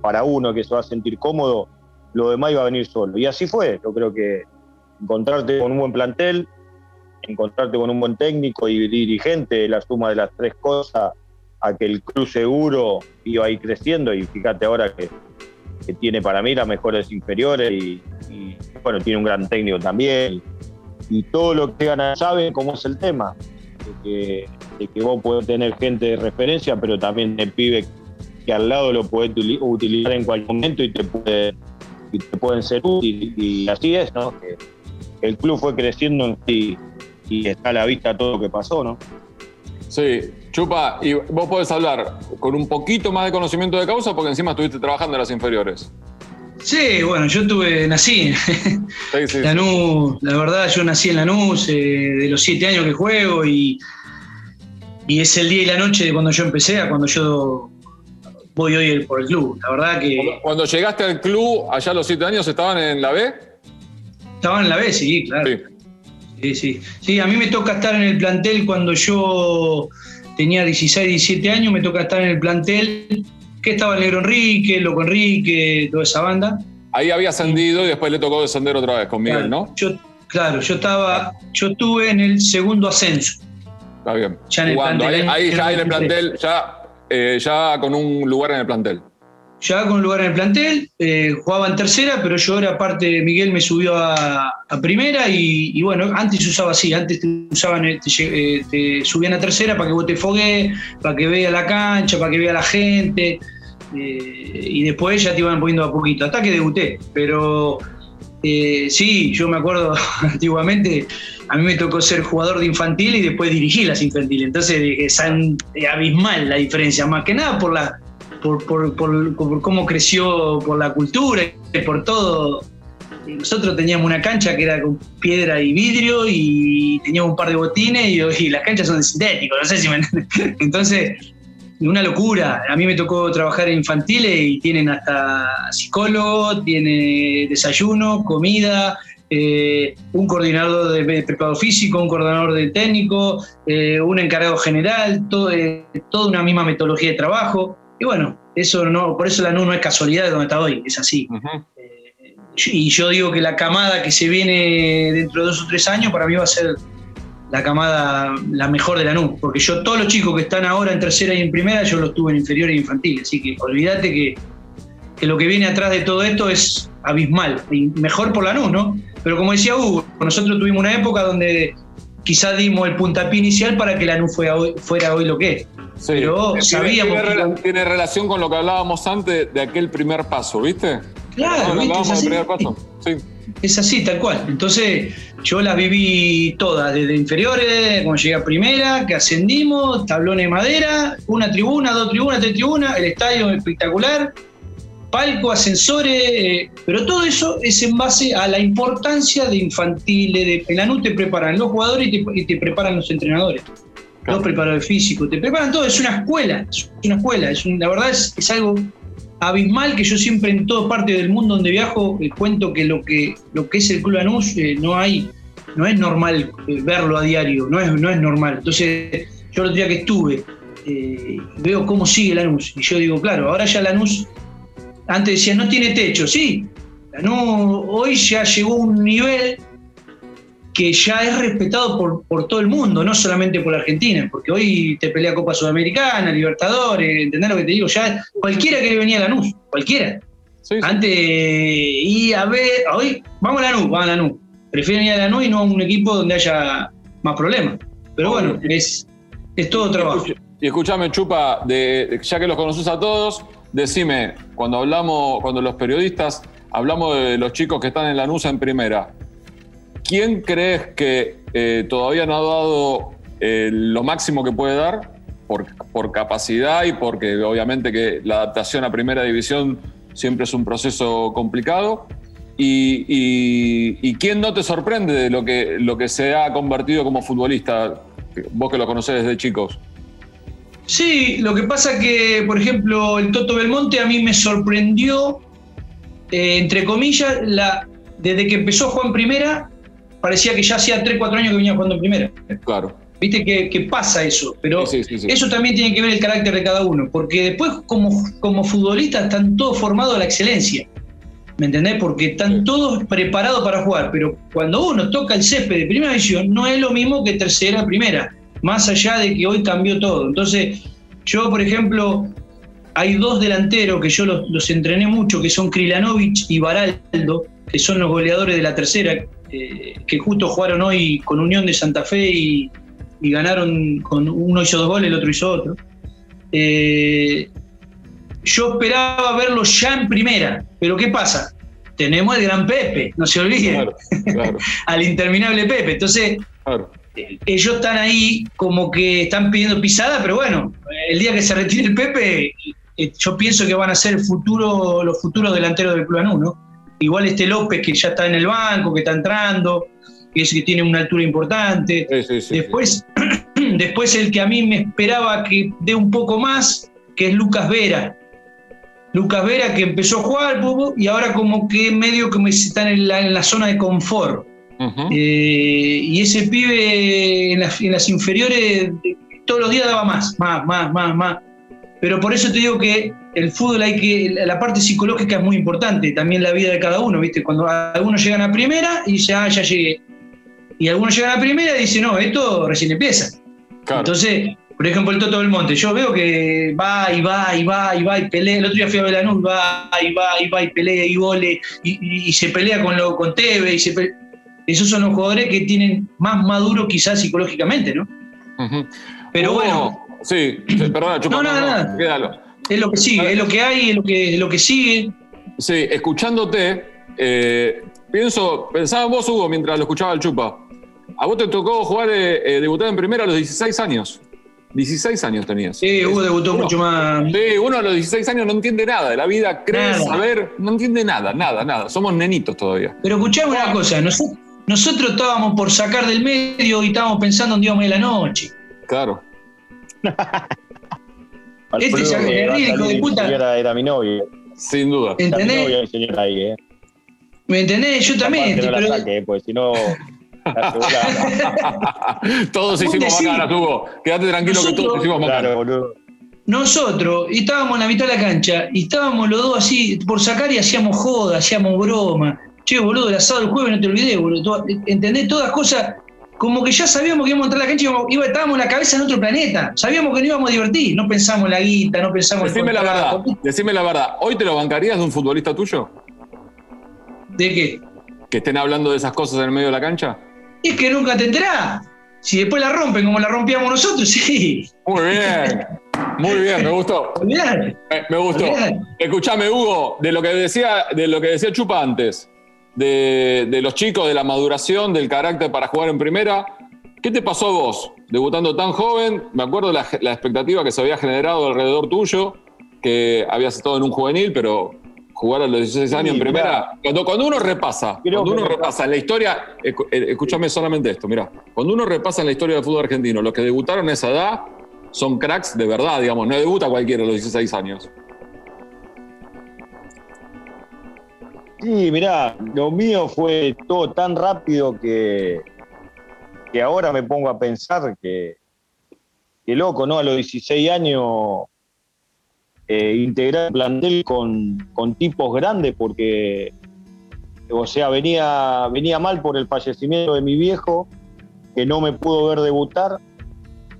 para uno, que se va a sentir cómodo, lo demás iba a venir solo. Y así fue. Yo creo que encontrarte con un buen plantel, encontrarte con un buen técnico y dirigente, la suma de las tres cosas, a que el club seguro iba a ir creciendo. Y fíjate ahora que que tiene para mí las mejores inferiores y, bueno, tiene un gran técnico también. Y, todo lo que gana saben cómo es el tema, de que, vos podés tener gente de referencia, pero también el pibe que al lado lo podés utilizar en cualquier momento y te, puede, y te pueden ser útiles. Y así es, ¿no? Que el club fue creciendo y, y está a la vista todo lo que pasó, ¿no? Sí, Chupa, y vos podés hablar con un poquito más de conocimiento de causa porque encima estuviste trabajando en las inferiores. Sí, bueno, yo tuve, nací en <laughs> Lanús, la verdad yo nací en Lanús, eh, de los siete años que juego y, y es el día y la noche de cuando yo empecé a cuando yo voy hoy por el club. La verdad que... Cuando llegaste al club, allá a los siete años, ¿estaban en la B? Estaban en la B, sí, claro. Sí. sí, sí. a mí me toca estar en el plantel cuando yo tenía 16, 17 años, me toca estar en el plantel que estaba el Negro Enrique, Loco Enrique, toda esa banda. Ahí había ascendido y después le tocó descender otra vez con Miguel, ¿no? Yo, claro, yo estaba, yo estuve en el segundo ascenso. Está bien. Ya en el plantel, ahí, ya en el plantel, ya, eh, ya con un lugar en el plantel. Ya con un lugar en el plantel, eh, jugaba en tercera, pero yo era parte, Miguel me subió a, primera y, bueno, antes usaba así, antes te usaban, eh, te, subían a tercera para que vos te fogues, para que vea la cancha, para que vea la gente. Eh, y después ya te iban poniendo a poquito, hasta que debuté. Pero eh, sí, yo me acuerdo <laughs> antiguamente, a mí me tocó ser jugador de infantil y después dirigí las infantiles. Entonces es abismal la diferencia, más que nada por la por, por, cómo creció, por la cultura, por todo. Nosotros teníamos una cancha que era con piedra y vidrio y teníamos un par de botines y, y las canchas son de sintético, no sé si me Entonces, una locura. A mí me tocó trabajar en infantiles y tienen hasta psicólogo, tiene desayuno, comida, eh, un coordinador de preparado físico, un coordinador de técnico, eh, un encargado general, todo, eh, toda una misma metodología de trabajo. Y bueno, eso no, por eso la NU no es casualidad de donde está hoy, es así. y yo digo que la camada que se viene dentro de dos o tres años para mí va a ser la camada la mejor de la NU, porque yo todos los chicos que están ahora en tercera y en primera, yo los tuve en inferior e infantil, así que olvídate que, lo que viene atrás de todo esto es abismal, y mejor por la NU, ¿no? Pero como decía Hugo, nosotros tuvimos una época donde quizás dimos el puntapié inicial para que la NU fuera hoy, fuera hoy lo que es. Pero sabíamos... Tiene, tiene, relación con lo que hablábamos antes de aquel primer paso, ¿viste? Claro, primer paso. Sí. Es así, tal cual. Entonces, yo las viví todas, desde inferiores, cuando llegué a primera, que ascendimos, tablones de madera, una tribuna, dos tribunas, tres tribunas, el estadio espectacular, palco, ascensores, eh, pero todo eso es en base a la importancia de infantiles, de en la te preparan los jugadores y te, preparan los entrenadores. Los preparadores físicos, te preparan todo, es una escuela, es una escuela, es la verdad es, es algo abismal que yo siempre en toda parte del mundo donde viajo eh, cuento que lo que lo que es el Club Lanús eh, no hay no es normal eh, verlo a diario no es no es normal. Entonces yo el otro día que estuve veo cómo sigue Lanús y yo digo claro ahora ya Lanús antes decía no tiene techo sí Lanús hoy ya llegó a un nivel que ya es respetado por, por, todo el mundo, no solamente por la Argentina, porque hoy te pelea Copa Sudamericana, Libertadores, ¿entendés lo que te digo? Ya cualquiera que venía a Lanús, cualquiera. Antes, y a ver, hoy vamos a Lanús, vamos a Lanús. Prefieren ir a Lanús y no a un equipo donde haya más problemas. Pero bueno, es, es todo trabajo. Y escúchame, Chupa, de, ya que los conoces a todos, decime, cuando hablamos, cuando los periodistas hablamos de los chicos que están en Lanús en primera, ¿Quién crees que eh, todavía no ha dado eh, lo máximo que puede dar por, por, capacidad y porque obviamente que la adaptación a primera división siempre es un proceso complicado? ¿Y, quién no te sorprende de lo que, lo que se ha convertido como futbolista, vos que lo conocés desde chicos? Sí, lo que pasa que, por ejemplo, el Toto Belmonte a mí me sorprendió, eh, entre comillas, la, desde que empezó Juan Primera, parecía que ya hacía 3, 4 años que venía jugando en primera. Claro. Viste que, pasa eso, pero eso también tiene que ver el carácter de cada uno, porque después como, como futbolistas están todos formados a la excelencia. ¿Me entendés? Porque están todos preparados para jugar, pero cuando uno toca el césped de primera división, no es lo mismo que tercera, primera, más allá de que hoy cambió todo. Entonces, yo, por ejemplo, hay dos delanteros que yo los, los entrené mucho, que son Krilanovic y Baraldo, que son los goleadores de la tercera, eh, que justo jugaron hoy con Unión de Santa Fe y, ganaron, con uno hizo dos goles, el otro hizo otro. Eh, yo esperaba verlo ya en primera, pero ¿qué pasa? Tenemos el gran Pepe, no se olviden, <laughs> al interminable Pepe. Entonces, ellos están ahí como que están pidiendo pisada, pero bueno, el día que se retire el Pepe, eh, yo pienso que van a ser el futuro, los futuros delanteros del Club ¿no? Igual este López que ya está en el banco, que está entrando, que es que tiene una altura importante. después, <clears throat> después el que a mí me esperaba que dé un poco más, que es Lucas Vera. Lucas Vera que empezó a jugar y ahora como que medio que está en la, en la zona de confort. Eh, y ese pibe en las, en las, inferiores todos los días daba más, más, más, más, más. Pero por eso te digo que el fútbol hay que, la parte psicológica es muy importante, también la vida de cada uno, ¿viste? Cuando algunos llegan a primera y dicen, ah, ya llegué. Y algunos llegan a primera y dicen, no, esto recién empieza. Entonces, por ejemplo, el Toto del Monte, yo veo que va y va y va y va y pelea. El otro día fui a Belanús, va y va y va y pelea y gole y, se pelea con, lo, con Teve. Y se Esos son los jugadores que tienen más maduro quizás psicológicamente, ¿no? Pero bueno, Sí, perdona, chupa. No, nada, nada. Quédalo. Es lo que sigue, es lo que hay, es lo que, lo que sigue. Sí, escuchándote, eh, pienso, pensaba en vos, Hugo, mientras lo escuchaba el chupa. A vos te tocó jugar, eh, eh, debutar en primera a los 16 años. 16 años tenías. Sí, Hugo debutó mucho más. Sí, uno a los 16 años no entiende nada de la vida, cree saber, no entiende nada, nada, nada. Somos nenitos todavía. Pero escuchame una cosa, nosotros, nosotros estábamos por sacar del medio y estábamos pensando en Dios de la noche. Claro <laughs> este ya hijo de puta. Era, mi novia. Sin duda. ¿Me entendés? Mi novia, señora ahí, ¿eh? ¿Me entendés? Yo también. No la saque, pues si no. <laughs> todos hicimos bacanas, Hugo. Quédate tranquilo que todos hicimos bacanas. Claro, boludo. Nosotros estábamos en la mitad de la cancha y estábamos los dos así por sacar y hacíamos joda, hacíamos broma. Che, boludo, el asado del jueves no te olvidé, boludo. ¿Entendés? Todas cosas como que ya sabíamos que íbamos a entrar a la cancha y estábamos la cabeza en otro planeta. Sabíamos que no íbamos a divertir, no pensamos en la guita, no pensamos decime la verdad, Decime la verdad, ¿hoy te lo bancarías de un futbolista tuyo? ¿De qué? Que estén hablando de esas cosas en el medio de la cancha. Es que nunca te enterás. Si después la rompen como la rompíamos nosotros, <laughs> sí. Muy bien. Muy bien, me gustó. Bien. Me, gustó. Escuchame, Hugo, de lo que decía, de lo que decía Chupa antes de, los chicos, de la maduración, del carácter para jugar en primera. ¿Qué te pasó a vos, debutando tan joven? Me acuerdo la, la expectativa que se había generado alrededor tuyo, que habías estado en un juvenil, pero jugar a los 16 años en primera. Cuando, cuando uno repasa, cuando uno repasa la historia, eh, escúchame solamente esto, mira, cuando uno repasa en la historia del fútbol argentino, los que debutaron a esa edad son cracks de verdad, digamos, no debuta cualquiera a los 16 años. Sí, mirá, lo mío fue todo tan rápido que, que ahora me pongo a pensar que, que loco, ¿no? A los 16 años eh, integrar el plantel con, con, tipos grandes porque, o sea, venía, venía mal por el fallecimiento de mi viejo, que no me pudo ver debutar,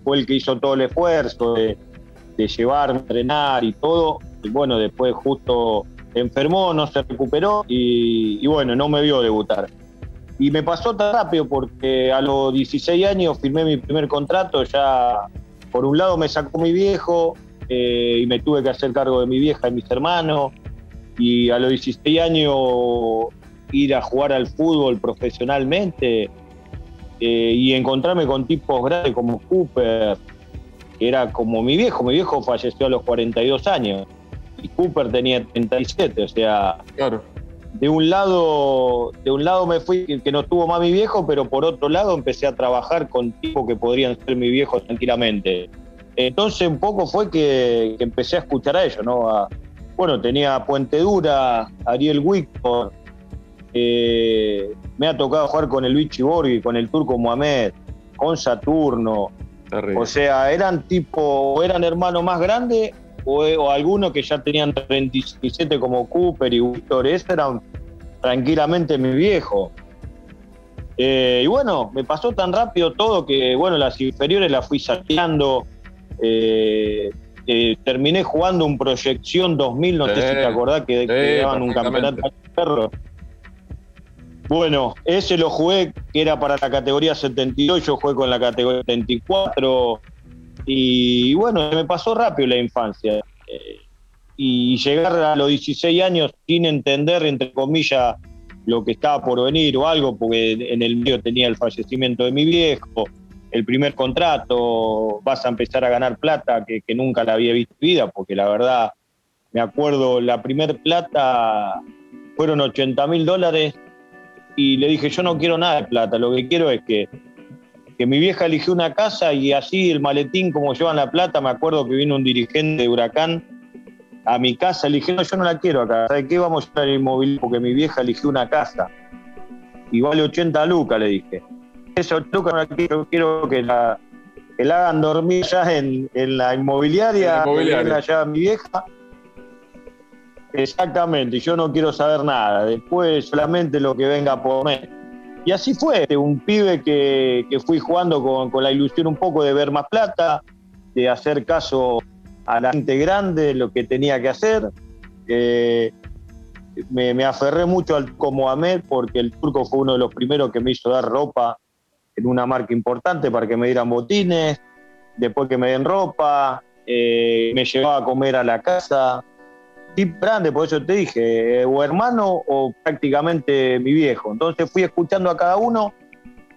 fue el que hizo todo el esfuerzo de, de llevarme entrenar y todo, y bueno, después justo enfermó, no se recuperó y, bueno, no me vio debutar. Y me pasó tan rápido porque a los 16 años firmé mi primer contrato, ya por un lado me sacó mi viejo eh, y me tuve que hacer cargo de mi vieja y mis hermanos y a los 16 años ir a jugar al fútbol profesionalmente eh, y encontrarme con tipos grandes como Cooper, que era como mi viejo, mi viejo falleció a los 42 años y Cooper tenía 37, o sea, claro. de un lado, de un lado me fui que no estuvo más mi viejo, pero por otro lado empecé a trabajar con tipos que podrían ser mi viejo tranquilamente. Entonces un poco fue que, empecé a escuchar a ellos, ¿no? bueno, tenía Puente Dura, Ariel Wickford, eh, me ha tocado jugar con el Luigi Borghi, con el Turco Mohamed, con Saturno. O sea, eran tipo, eran hermanos más grandes o, algunos que ya tenían 37 como Cooper y Víctor, ese eran tranquilamente mi viejo. Eh, y bueno, me pasó tan rápido todo que, bueno, las inferiores las fui saqueando. Eh, eh, terminé jugando un Proyección 2000, no sé si te acordás que, daban un campeonato de perro. Bueno, ese lo jugué, que era para la categoría 72, yo jugué con la categoría 74. Y bueno, me pasó rápido la infancia. Eh, y llegar a los 16 años sin entender, entre comillas, lo que estaba por venir o algo, porque en el medio tenía el fallecimiento de mi viejo, el primer contrato, vas a empezar a ganar plata que, que nunca la había visto vida, porque la verdad, me acuerdo, la primer plata fueron 80 mil dólares y le dije, yo no quiero nada de plata, lo que quiero es que, que mi vieja eligió una casa y así el maletín como llevan la plata, me acuerdo que vino un dirigente de Huracán a mi casa, le dije, no, yo no la quiero acá, ¿sabes qué? Vamos a ir al inmobiliario porque mi vieja eligió una casa y vale 80 lucas, le dije. Eso, lucas no la quiero, quiero que la, que la hagan dormir ya en, en la inmobiliaria, En la inmobiliaria. allá a mi vieja. Exactamente, y yo no quiero saber nada, después solamente lo que venga por mí. Y así fue, un pibe que, que fui jugando con, con la ilusión un poco de ver más plata, de hacer caso a la gente grande, lo que tenía que hacer. Eh, me, me aferré mucho al Turco Mohamed porque el turco fue uno de los primeros que me hizo dar ropa en una marca importante para que me dieran botines, después que me den ropa, eh, me llevaba a comer a la casa. Tip grande, por eso te dije, eh, o hermano o prácticamente mi viejo. Entonces fui escuchando a cada uno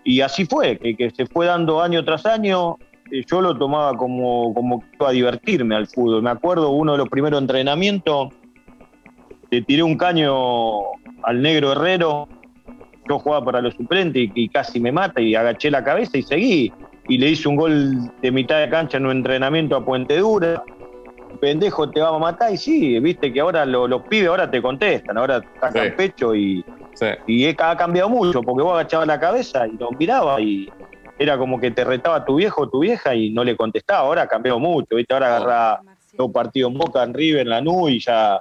y así fue, que, se fue dando año tras año. Eh, Yo lo tomaba como, como a divertirme al fútbol. Me acuerdo uno de los primeros entrenamientos, le tiré un caño al negro Herrero, yo jugaba para los suplentes y, y casi me mata y agaché la cabeza y seguí. Y le hice un gol de mitad de cancha en un entrenamiento a Puente Dura. Pendejo, te vamos a matar. Y sí, viste que ahora lo- los pibes ahora te contestan, ahora sacan Sí. pecho y, Sí. y he- ha cambiado mucho, porque vos agachabas la cabeza y lo miraba y era como que te retaba tu viejo o tu vieja y no le contestaba. Ahora ha cambiado mucho, ¿viste? Ahora agarrá dos partidos en Boca, en River, en Lanús y ya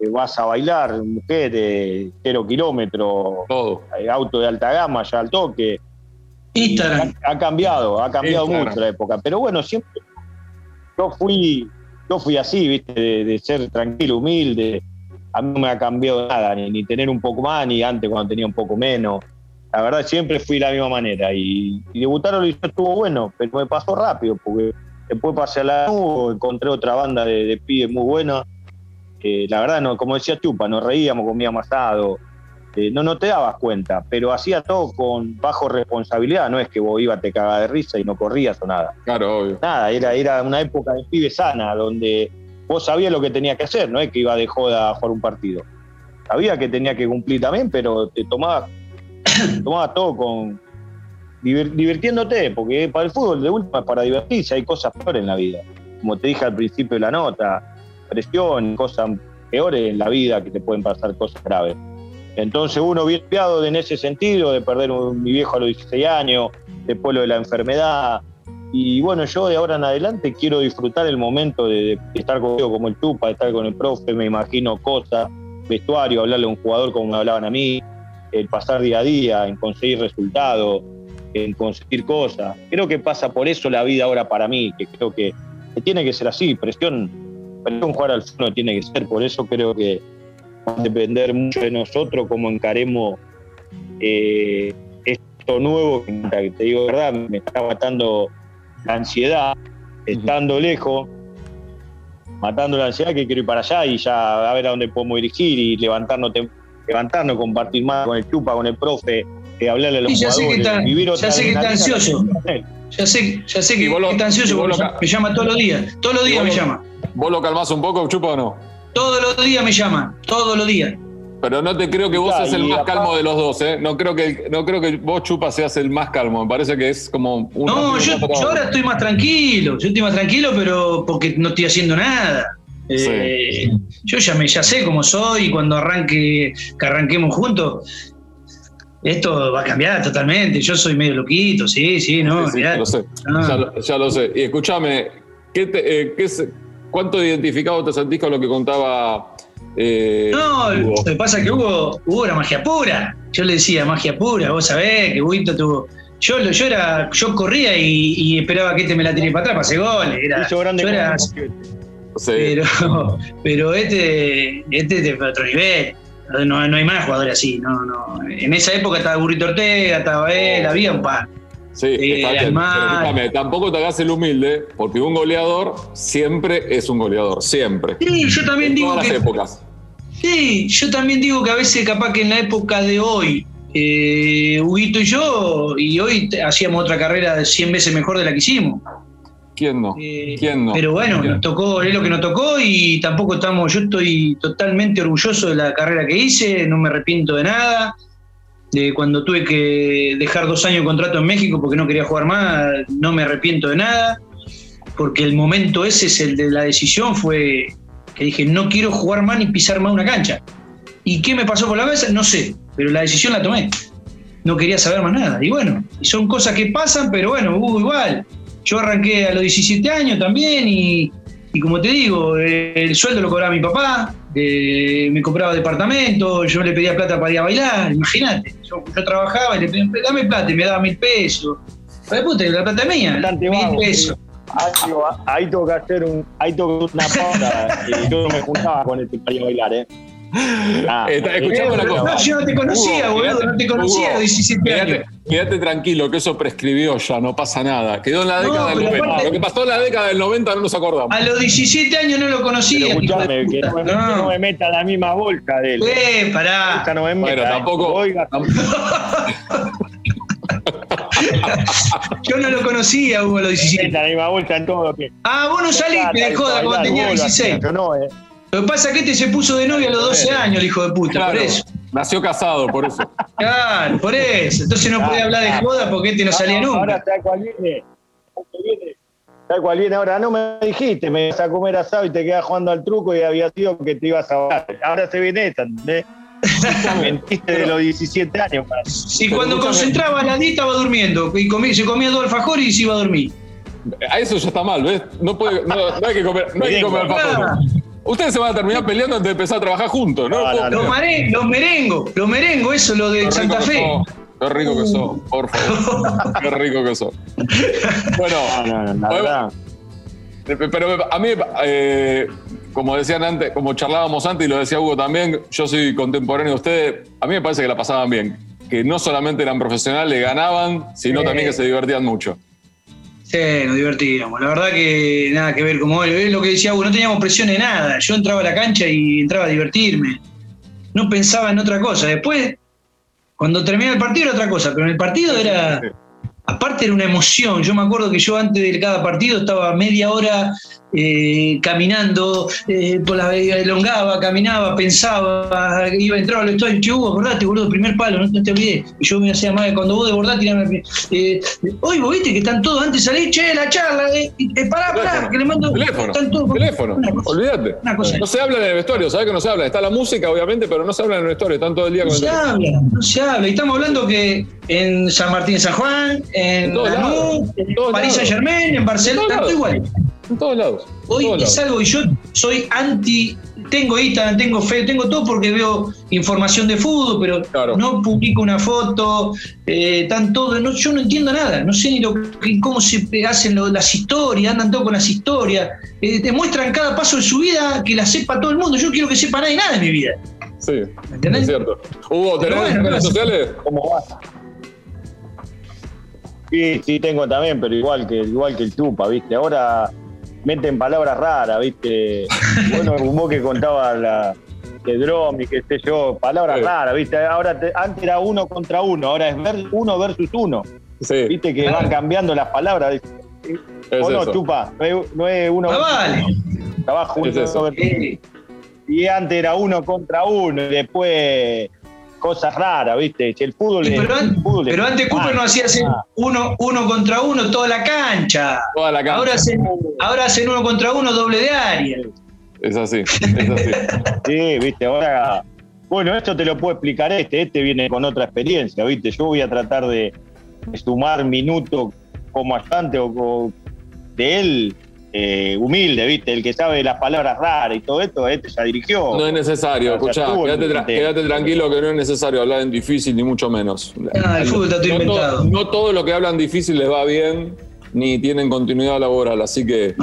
eh, vas a bailar, mujer, eh, cero kilómetros, Todo. eh, auto de alta gama ya al toque. Instagram. Ha, ha cambiado, ha cambiado Instagram. mucho la época. Pero bueno, siempre yo fui, yo fui así, ¿viste? De, de ser tranquilo, humilde. A mí no me ha cambiado nada, ni, ni tener un poco más, ni antes cuando tenía un poco menos. La verdad, siempre fui de la misma manera. Y, y debutar hizo estuvo bueno, pero me pasó rápido, porque después pasé a la U, encontré otra banda de, de pibes muy buena. La verdad, no, como decía Chupa, nos reíamos, comíamos asado. Eh, no, no te dabas cuenta, pero hacía todo con bajo responsabilidad. No es que vos ibas, te cagabas de risa y no corrías o nada. Claro, obvio. Nada, era, era una época de pibe sana, donde vos sabías lo que tenías que hacer, no es que iba de joda a jugar un partido. Sabía que tenía que cumplir también, pero te tomabas <coughs> tomabas todo con divir- divirtiéndote, porque para el fútbol de última es para divertirse, hay cosas peores en la vida. Como te dije al principio de la nota, presión, cosas peores en la vida que te pueden pasar cosas graves. Entonces uno bien en ese sentido, de perder un- mi viejo a los 16 años, después lo de la enfermedad. Y bueno, yo de ahora en adelante quiero disfrutar el momento de, de estar conmigo como el Tupa, de estar con el profe, me imagino cosas, vestuario, hablarle a un jugador como me hablaban a mí, el pasar día a día, en conseguir resultados, en conseguir cosas. Creo que pasa por eso la vida ahora para mí, que creo que, tiene que ser así, presión, presión jugar al fútbol tiene que ser, por eso creo que va a depender mucho de nosotros cómo encaremos eh, esto nuevo, que te digo verdad, me está matando la ansiedad, estando lejos, matando la ansiedad que quiero ir para allá y ya a ver a dónde podemos dirigir y levantarnos, levantarnos compartir más con el chupa, con el profe, eh, hablarle a los Sí, ya sé que está- vivir ya sé que está ansioso. Ya sé, ya sé Y que vos lo- está ansioso vos porque lo me llama todos los días. Todos los días vos me lo- llama. ¿Vos lo calmás un poco, Chupa, o no? Todos los días me llama. Todos los días. Pero no te creo que vos seas el más aparte- calmo de los dos, ¿eh? No creo que, no creo que vos, Chupa, seas el más calmo. Me parece que es como un. No, yo, yo ahora estoy más tranquilo. Yo estoy más tranquilo, pero porque no estoy haciendo nada. Eh, Yo ya me ya sé cómo soy y cuando arranque, que arranquemos juntos, esto va a cambiar totalmente. Yo soy medio loquito, sí, sí, no. Sí, sí, mirá. ya lo sé. Ah. Ya, lo, ya lo sé. Y escúchame, ¿qué te- eh, qué ¿cuánto identificado te sentís con lo que contaba eh, No, Hugo? lo que pasa es que Hugo, Hugo era magia pura. Yo le decía magia pura, vos sabés que Huguito tuvo. Yo, lo- yo era, yo corría y, y esperaba que este me la tire para atrás para hacer goles. Era, yo era- Sí. pero, <laughs> pero este, este es de otro nivel. No, no hay más jugadores así. No, no. En esa época estaba Burrito Ortega, estaba él, había un par. Sí, Eh, está bien. además- Pero tampoco te hagas el humilde, porque un goleador siempre es un goleador, siempre. Sí, yo también en digo todas que. las épocas. Sí, yo también digo que a veces capaz que en la época de hoy eh, Huguito y yo, y hoy hacíamos otra carrera 100 veces mejor de la que hicimos. ¿Quién no? Eh, ¿Quién no? Pero bueno, nos tocó, es lo que nos tocó y tampoco estamos, yo estoy totalmente orgulloso de la carrera que hice, no me arrepiento de nada. De cuando tuve que dejar dos años de contrato en México porque no quería jugar más, no me arrepiento de nada, porque el momento ese es el de la decisión, fue que dije, no quiero jugar más ni pisar más una cancha. ¿Y qué me pasó por la cabeza? No sé, pero la decisión la tomé. No quería saber más nada. Y bueno, son cosas que pasan, pero bueno, hubo igual. Yo arranqué a los 17 años también y, como te digo, el sueldo lo cobraba mi papá, eh, me compraba departamento, yo le pedía plata para ir a bailar, imagínate. Yo, trabajaba y le pedía, dame plata y me daba mil pesos. puta, la plata mía, mil pesos. Ahí, tengo que hacer un, ahí tengo una pausa. <laughs> y yo no me juntaba con este para ir a bailar, ¿eh? Ah, escuchame una cosa. yo no te conocía, boludo, no te conocía a los 17 años. Quédate tranquilo, que eso prescribió ya, no pasa nada. Quedó en la década del 90. lo que pasó en la década del 90 no nos acordamos. A los 17 años no lo conocía. escuchame, que no, me meta la misma bolsa de él. Eh, pará. No me meta, bueno, tampoco. Oiga. <laughs> Yo no lo conocía, Hugo, a los 17. La misma vuelta en todo. Que... Ah, vos no saliste de joda cuando tenía 16. No, eh. Lo que pasa es que este se puso de novio a los 12 años, el hijo de puta, por eso. Nació casado, por eso. Claro, por eso. Entonces no podía hablar de joda porque este no salía nunca. Ahora está cual viene. ¿Sabes cuál viene? Ahora no me dijiste, me vas a comer asado y te quedas jugando al truco y había sido que te ibas a ahogar. Ahora se viene esta, ¿entendés? <laughs> Mentiste de los 17 años. Si cuando concentraba la dieta estaba durmiendo y se comía dos alfajores y se iba a dormir. A eso ya está mal, ¿ves? No, puede, no, hay que comer, no hay que comer alfajores. Ustedes se van a terminar peleando antes de empezar a trabajar juntos, ¿no? los, los merengos, los merengos, eso, lo de Santa Fe. Qué rico que sos, por favor. <laughs> Qué rico que sos. Bueno, pero a mí, eh, como decían antes, como charlábamos antes y lo decía Hugo también, yo soy contemporáneo de ustedes, a mí me parece que la pasaban bien, que no solamente eran profesionales, ganaban, sino también que se divertían mucho. Sí, nos divertíamos. La verdad que nada que ver como es lo que decía Hugo, no teníamos presión de nada. Yo entraba a la cancha y entraba a divertirme. No pensaba en otra cosa. Después, cuando terminé el partido era otra cosa, pero en el partido era aparte era una emoción. Yo me acuerdo que yo antes de cada partido estaba media hora eh, caminando eh, por la elongaba, caminaba, pensaba, iba a entrar al estadio, che, Hugo, acordate, boludo, primer palo, no, te olvides. Y yo me hacía más cuando vos desbordás, tirame. Eh, Hoy vos viste que están todos antes salir, che, la charla, eh, eh pará, pará, que le mando. Teléfono, están todos, teléfono, olvídate. No se habla en el vestuario, ¿sabes que no se habla? Está la música, obviamente, pero no se habla en el vestuario, están todo el día con no se habla, no se habla. Y estamos hablando que en San Martín, San Juan, en, en París Saint Germain, en Barcelona, todo igual. En todos lados. Hoy es algo, y yo soy anti, tengo Instagram, tengo fe, tengo todo porque veo información de fútbol, pero no publico una foto, eh, están todo, no, yo no entiendo nada, no sé ni lo, cómo se hacen las historias, andan todo con las historias, eh, te muestran cada paso de su vida que la sepa todo el mundo, yo quiero que sepa nadie nada de mi vida. Sí, es cierto. Hugo, ¿tenés redes sociales? ¿Cómo vas? Sí, sí tengo también, pero igual que igual que el Tupa, ¿viste? Ahora meten palabras raras, ¿viste? Bueno, <laughs> vos que contaba la de Drom y qué sé yo, palabras raras, ¿viste? Ahora antes era uno contra uno, ahora es uno versus uno. Sí. ¿Viste que van cambiando las palabras? ¿O no, Chupa? No es, uno. No vale. Trabajo Y antes era uno contra uno, y después cosas raras, ¿viste? El fútbol pero, antes Cooper no hacía uno, uno contra uno toda la cancha. Toda la cancha. Ahora hacen, ahora hacen uno contra uno doble de área. Es así, <laughs> es así. sí, viste, ahora. Bueno, esto te lo puedo explicar este, este viene con otra experiencia, ¿viste? Yo voy a tratar de, sumar minutos como ayudante o de él eh, humilde, ¿viste? El que sabe las palabras raras y todo esto, este ya dirigió. No es necesario, escuchá, quédate, tranquilo que no es necesario hablar en difícil, ni mucho menos. Ah, el fútbol está todo inventado. no todo lo que hablan difícil les va bien, ni tienen continuidad laboral, así que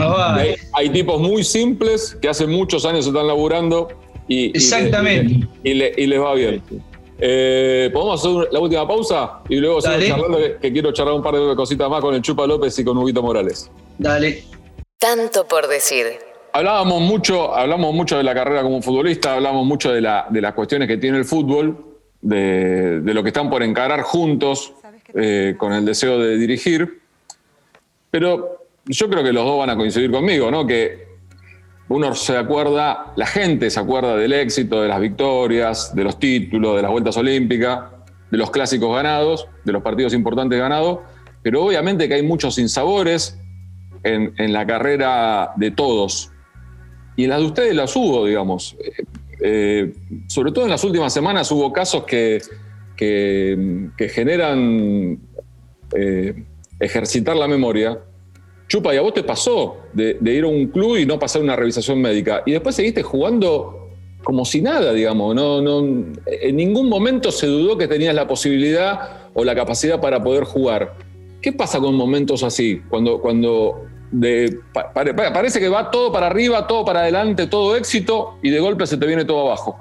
hay, tipos muy simples que hace muchos años están laburando y, Exactamente. y, les va bien. Eh, ¿Podemos hacer la última pausa? Y luego seguir charlando, que, que, quiero charlar un par de cositas más con el Chupa López y con Huguito Morales. Dale. Tanto por decir. Hablábamos mucho, hablamos mucho de la carrera como futbolista, hablamos mucho de, la, de las cuestiones que tiene el fútbol, de, lo que están por encarar juntos eh, con el deseo de dirigir. Pero yo creo que los dos van a coincidir conmigo, ¿no? Que uno se acuerda, la gente se acuerda del éxito, de las victorias, de los títulos, de las vueltas olímpicas, de los clásicos ganados, de los partidos importantes ganados, pero obviamente que hay muchos sinsabores en, en la carrera de todos. Y en las de ustedes las hubo, digamos. Eh, eh, sobre todo en las últimas semanas hubo casos que, que, generan eh, ejercitar la memoria. Chupa, y a vos te pasó de, ir a un club y no pasar una revisación médica. Y después seguiste jugando como si nada, digamos. No, no, en ningún momento se dudó que tenías la posibilidad o la capacidad para poder jugar. ¿Qué pasa con momentos así? Cuando, cuando parece que va todo para arriba, todo para adelante, todo éxito y de golpe se te viene todo abajo.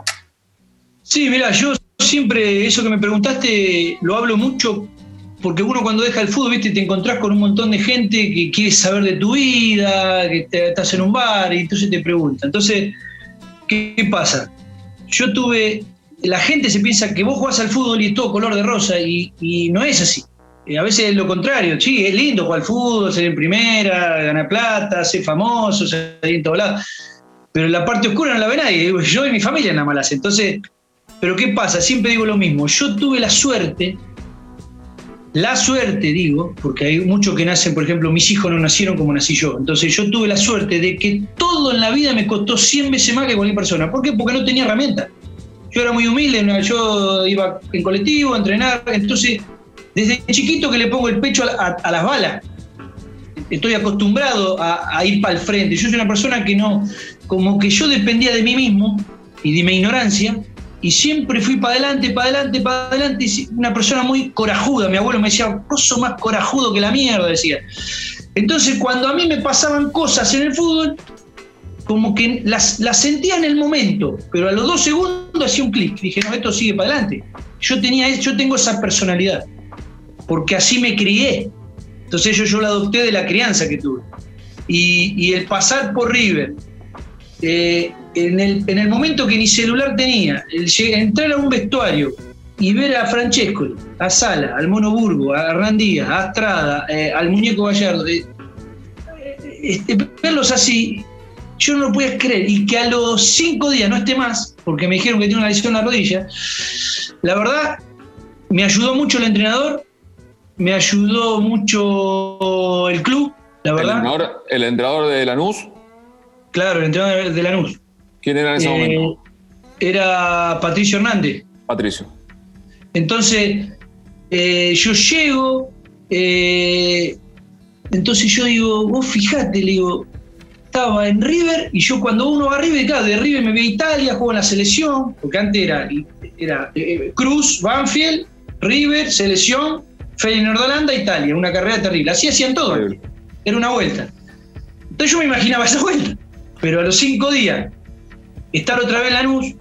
Sí, mira, yo siempre eso que me preguntaste lo hablo mucho porque uno cuando deja el fútbol, viste, te encontrás con un montón de gente que quiere saber de tu vida, que estás en un bar y entonces te pregunta. Entonces, ¿qué, pasa? Yo tuve, la gente se piensa que vos jugás al fútbol y es todo color de rosa y, y no es así. Eh, a veces es lo contrario, sí, es lindo jugar fútbol, ser en primera, ganar plata, ser famoso, ser en todos lados. Pero la parte oscura no la ve nadie, yo y mi familia nada más Entonces, pero ¿qué pasa? Siempre digo lo mismo, yo tuve la suerte, la suerte digo, porque hay muchos que nacen, por ejemplo, mis hijos no nacieron como nací yo, entonces yo tuve la suerte de que todo en la vida me costó 100 veces más que cualquier persona. ¿Por qué? Porque no tenía herramientas. Yo era muy humilde, yo iba en colectivo a entrenar, entonces desde chiquito que le pongo el pecho a, las balas. Estoy acostumbrado a, ir para el frente. Yo soy una persona que no, como que yo dependía de mí mismo y de mi ignorancia, y siempre fui para adelante, para adelante, para adelante. Una persona muy corajuda. Mi abuelo me decía, vos sos más corajudo que la mierda, decía. Entonces, cuando a mí me pasaban cosas en el fútbol, como que las, sentía en el momento, pero a los dos segundos hacía un clic. Dije, no, esto sigue para adelante. Yo, tenía, yo tengo esa personalidad porque así me crié. Entonces yo, yo lo adopté de la crianza que tuve. Y, el pasar por River, eh, en, el, momento que ni celular tenía, el, entrar a un vestuario y ver a Francesco, a Sala, al Mono Burgo, a Hernán Díaz, a Astrada, eh, al Muñeco Gallardo, eh, este, verlos así, yo no lo podía creer. Y que a los cinco días no esté más, porque me dijeron que tiene una lesión en la rodilla, la verdad, me ayudó mucho el entrenador me ayudó mucho el club, la verdad. ¿El entrenador, de Lanús? Claro, el entrenador de Lanús. ¿Quién era en ese eh, momento? Era Patricio Hernández. Patricio. Entonces, eh, yo llego, eh, entonces yo digo, vos fijate, le digo, estaba en River y yo cuando uno va a River, claro, de River me voy a Italia, juego en la selección, porque antes era, era Cruz, Banfield, River, selección, Feyenoord Holanda, Italia, una carrera terrible. Así hacían todo. Era una vuelta. Entonces yo me imaginaba esa vuelta. Pero a los cinco días, estar otra vez en la luz,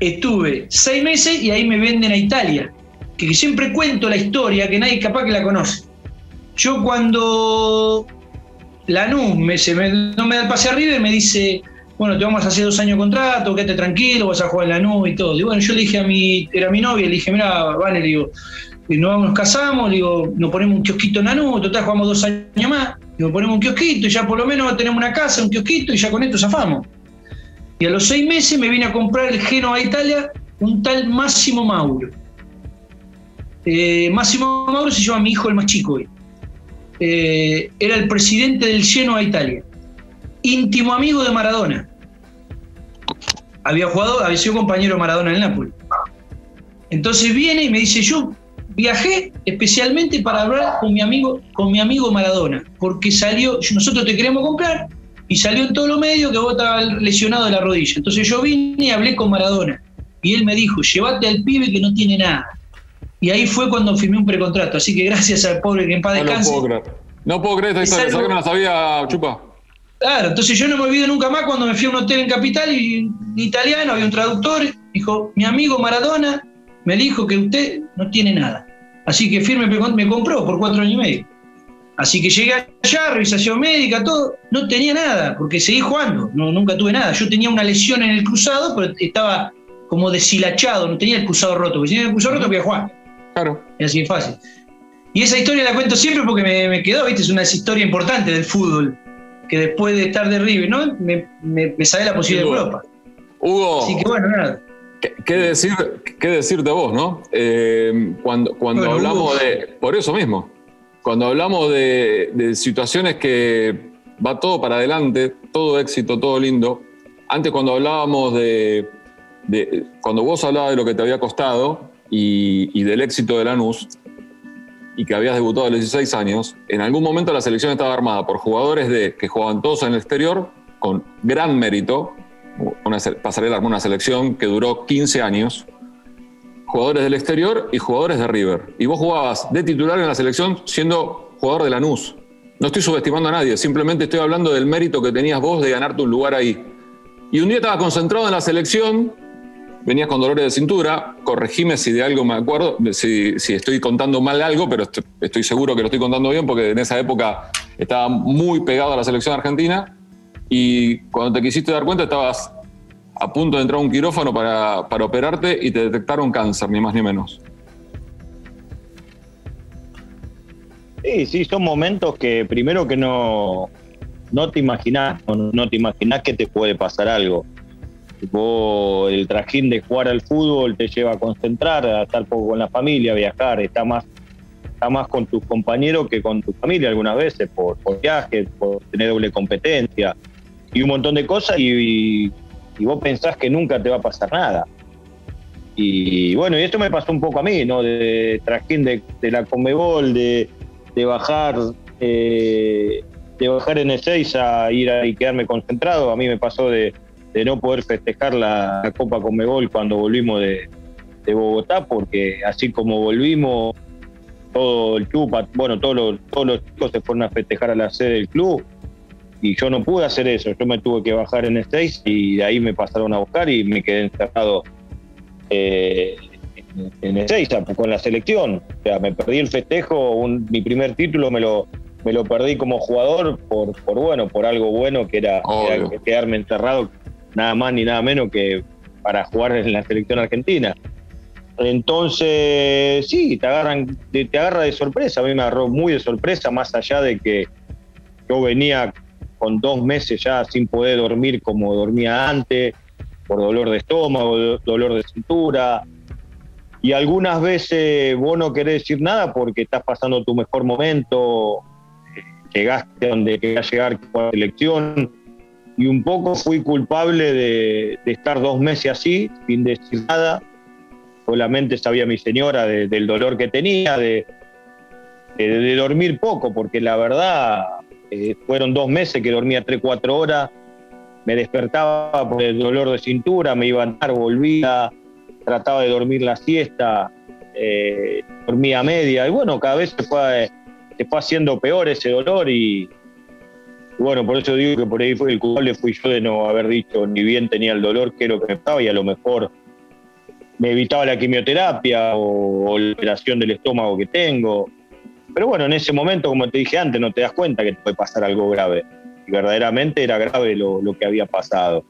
estuve seis meses y ahí me venden a Italia. Que siempre cuento la historia que nadie capaz que la conoce. Yo cuando Lanús me, no me da el pase arriba y me dice, bueno, te vamos a hacer dos años de contrato, quédate tranquilo, vas a jugar en Lanús y todo. Y bueno, yo le dije a mi, era mi novia, le dije, mira, vale, le digo, y nos, casamos, digo, nos ponemos un kiosquito en Nanú, total jugamos dos años más, nos ponemos un kiosquito y ya por lo menos tenemos una casa, un kiosquito y ya con esto zafamos. Y a los seis meses me vine a comprar el Genoa Italia un tal Máximo Mauro. Eh, Máximo Mauro se llama mi hijo el más chico hoy. Eh, era el presidente del Genoa Italia. Íntimo amigo de Maradona. Había jugado, había sido compañero de Maradona en el Napoli. Entonces viene y me dice, yo viajé especialmente para hablar con mi amigo, con mi amigo Maradona, porque salió, nosotros te queremos comprar, y salió en todos los medios que vos estabas lesionado de la rodilla. Entonces yo vine y hablé con Maradona, y él me dijo, llévate al pibe que no tiene nada. Y ahí fue cuando firmé un precontrato, así que gracias al pobre que en paz descanse. No, puedo creer. No puedo creer esta historia, que no la sabía, Chupa? Claro, entonces yo no me olvido nunca más cuando me fui a un hotel en Capital y en italiano había un traductor, dijo, mi amigo Maradona me dijo que usted no tiene nada. Así que firme me compró por cuatro años y medio. Así que llegué allá, revisación médica, todo, no tenía nada, porque seguí jugando, no, nunca tuve nada. Yo tenía una lesión en el cruzado, pero estaba como deshilachado, no tenía el cruzado roto, porque si tenía el cruzado roto, voy a jugar. Claro. Y así es fácil. Y esa historia la cuento siempre porque me, quedó, ¿viste? Es una historia importante del fútbol, que después de estar de River, ¿no? Me, me, sale la posibilidad de Europa. Hugo. Así que bueno, nada. ¿Qué, decir, qué decir de vos, no? Eh, cuando cuando hablamos de. Por eso mismo. Cuando hablamos de, situaciones que va todo para adelante, todo éxito, todo lindo. Antes, cuando hablábamos de, de. Cuando vos hablabas de lo que te había costado, y, del éxito de Lanús, y que habías debutado a los 16 años, en algún momento la selección estaba armada por jugadores de, que jugaban todos en el exterior con gran mérito, una pasarela una selección que duró 15 años, jugadores del exterior y jugadores de River. Y vos jugabas de titular en la selección siendo jugador de Lanús. No estoy subestimando a nadie, simplemente estoy hablando del mérito que tenías vos de ganarte un lugar ahí. Y un día estaba concentrado en la selección venías con dolores de cintura, corregime si de algo me acuerdo, si, estoy contando mal algo, pero estoy, seguro que lo estoy contando bien porque en esa época estaba muy pegado a la selección argentina y cuando te quisiste dar cuenta estabas a punto de entrar a un quirófano para, operarte y te detectaron cáncer, ni más ni menos. Sí, sí, son momentos que primero que no, no te imaginas, no te imaginas que te puede pasar algo el trajín de jugar al fútbol te lleva a concentrar, a estar poco con la familia, a viajar, está más, está más con tus compañeros que con tu familia algunas veces, por, por viajes, por tener doble competencia y un montón de cosas y, vos pensás que nunca te va a pasar nada. Y bueno, y esto me pasó un poco a mí, ¿no? De trajín de, la Comebol, de, de bajar, eh, de bajar en E6 a ir a, y quedarme concentrado. A mí me pasó de, de no poder festejar la, Copa Conmebol cuando volvimos de, Bogotá, porque así como volvimos, todo el club, bueno, todos los, todos los chicos se fueron a festejar a la sede del club y yo no pude hacer eso, yo me tuve que bajar en Stace y de ahí me pasaron a buscar y me quedé encerrado eh, en Ezeiza con la selección. O sea, me perdí el festejo, mi primer título me lo, me lo perdí como jugador por, por bueno, por algo bueno que era, era quedarme encerrado nada más ni nada menos que para jugar en la selección argentina. Entonces, sí, te agarran, te, agarra de sorpresa. A mí me agarró muy de sorpresa, más allá de que yo venía con dos meses ya sin poder dormir como dormía antes, por dolor de estómago, dolor de cintura. Y algunas veces vos no querés decir nada porque estás pasando tu mejor momento, llegaste donde querías llegar con la selección y un poco fui culpable de, estar dos meses así, sin decir nada. Solamente sabía mi señora del dolor que tenía, de, de, dormir poco, porque la verdad eh, fueron dos meses que dormía tres, cuatro horas, me despertaba por el dolor de cintura, me iba a andar, volvía, trataba de dormir la siesta, eh, dormía media, y bueno, cada vez se fue, se fue haciendo peor ese dolor y, bueno, por eso digo que por ahí fue el culpable fui yo de no haber dicho ni bien tenía el dolor que lo que me estaba y a lo mejor me evitaba la quimioterapia o, la operación del estómago que tengo. Pero bueno, en ese momento, como te dije antes, no te das cuenta que te puede pasar algo grave. Y verdaderamente era grave lo, que había pasado.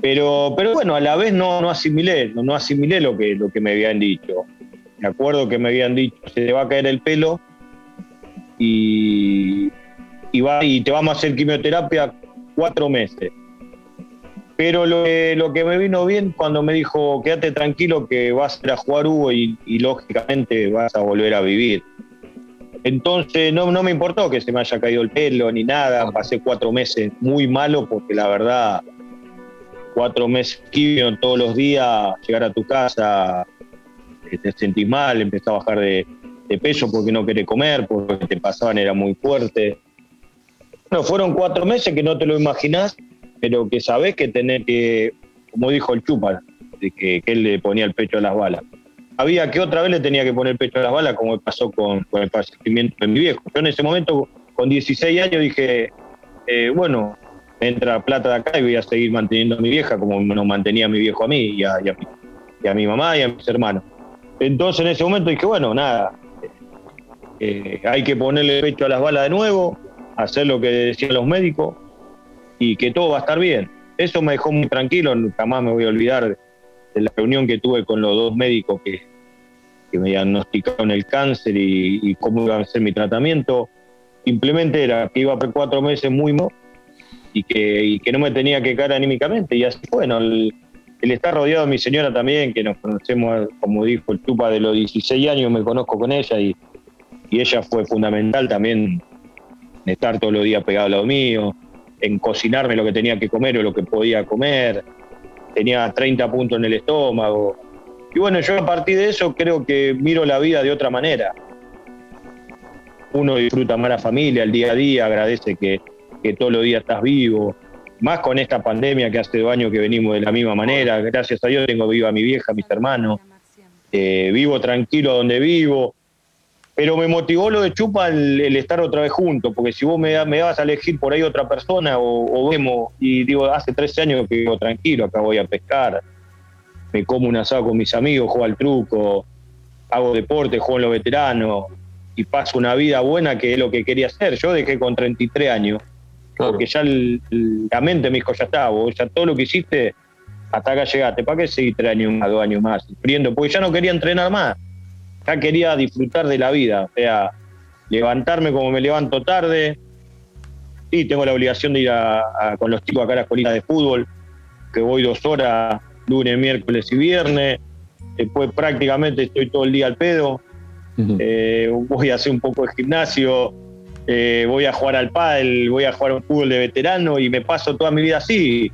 Pero, pero bueno, a la vez no, no asimilé, no, no asimilé lo que, lo que me habían dicho. Me acuerdo que me habían dicho, se te va a caer el pelo y y, va, y te vamos a hacer quimioterapia cuatro meses. Pero lo, lo, que me vino bien cuando me dijo, quédate tranquilo que vas a ir a jugar Hugo y, lógicamente vas a volver a vivir. Entonces no, no me importó que se me haya caído el pelo ni nada, pasé cuatro meses muy malo porque la verdad, cuatro meses quimio todos los días, llegar a tu casa, te sentís mal, empezás a bajar de, de peso porque no querés comer, porque que te pasaban era muy fuerte. Bueno, fueron cuatro meses que no te lo imaginás, pero que sabés que tener que, como dijo el Chupa, de que, él le ponía el pecho a las balas. Había que otra vez le tenía que poner pecho a las balas, como pasó con, el fallecimiento de mi viejo. Yo en ese momento, con 16 años, dije, eh, bueno, entra plata de acá y voy a seguir manteniendo a mi vieja como nos mantenía mi viejo a mí y a, y a, mi, mamá y a mis hermanos. Entonces en ese momento dije, bueno, nada, eh, hay que ponerle pecho a las balas de nuevo, hacer lo que decían los médicos y que todo va a estar bien. Eso me dejó muy tranquilo, jamás me voy a olvidar la reunión que tuve con los dos médicos que, que me diagnosticaron el cáncer y, cómo iba a ser mi tratamiento, simplemente era que iba por cuatro meses muy mal y que, que no me tenía que caer anímicamente. Y así, bueno, el, el estar rodeado de mi señora también, que nos conocemos, como dijo el Tupa, de los 16 años, me conozco con ella y, y ella fue fundamental también en estar todos los días pegado al lado mío, en cocinarme lo que tenía que comer o lo que podía comer. Tenía 30 puntos en el estómago. Y bueno, yo a partir de eso creo que miro la vida de otra manera. Uno disfruta más la familia, el día a día, agradece que, que todos los días estás vivo. Más con esta pandemia que hace dos años que venimos de la misma manera. Gracias a Dios tengo viva a mi vieja, a mis hermanos. Eh, vivo tranquilo donde vivo pero me motivó lo de Chupa el, estar otra vez juntos, porque si vos me, me vas a elegir por ahí otra persona o, vemos, y digo, hace 13 años que vivo tranquilo, acá voy a pescar, me como un asado con mis amigos, juego al truco, hago deporte, juego en los veteranos y paso una vida buena que es lo que quería hacer. Yo dejé con 33 años, porque ya la mente me dijo, ya está, vos ya todo lo que hiciste, hasta acá llegaste, ¿para qué seguir tres años más, dos años más? Sufriendo, porque ya no quería entrenar más ya quería disfrutar de la vida, o sea, levantarme como me levanto tarde. Sí, tengo la obligación de ir con los chicos acá a la escuelita de fútbol, que voy dos horas, lunes, miércoles y viernes. Después prácticamente estoy todo el día al pedo. Eh, voy a hacer un poco de gimnasio, eh, voy a jugar al pádel, voy a jugar un fútbol de veterano y me paso toda mi vida así.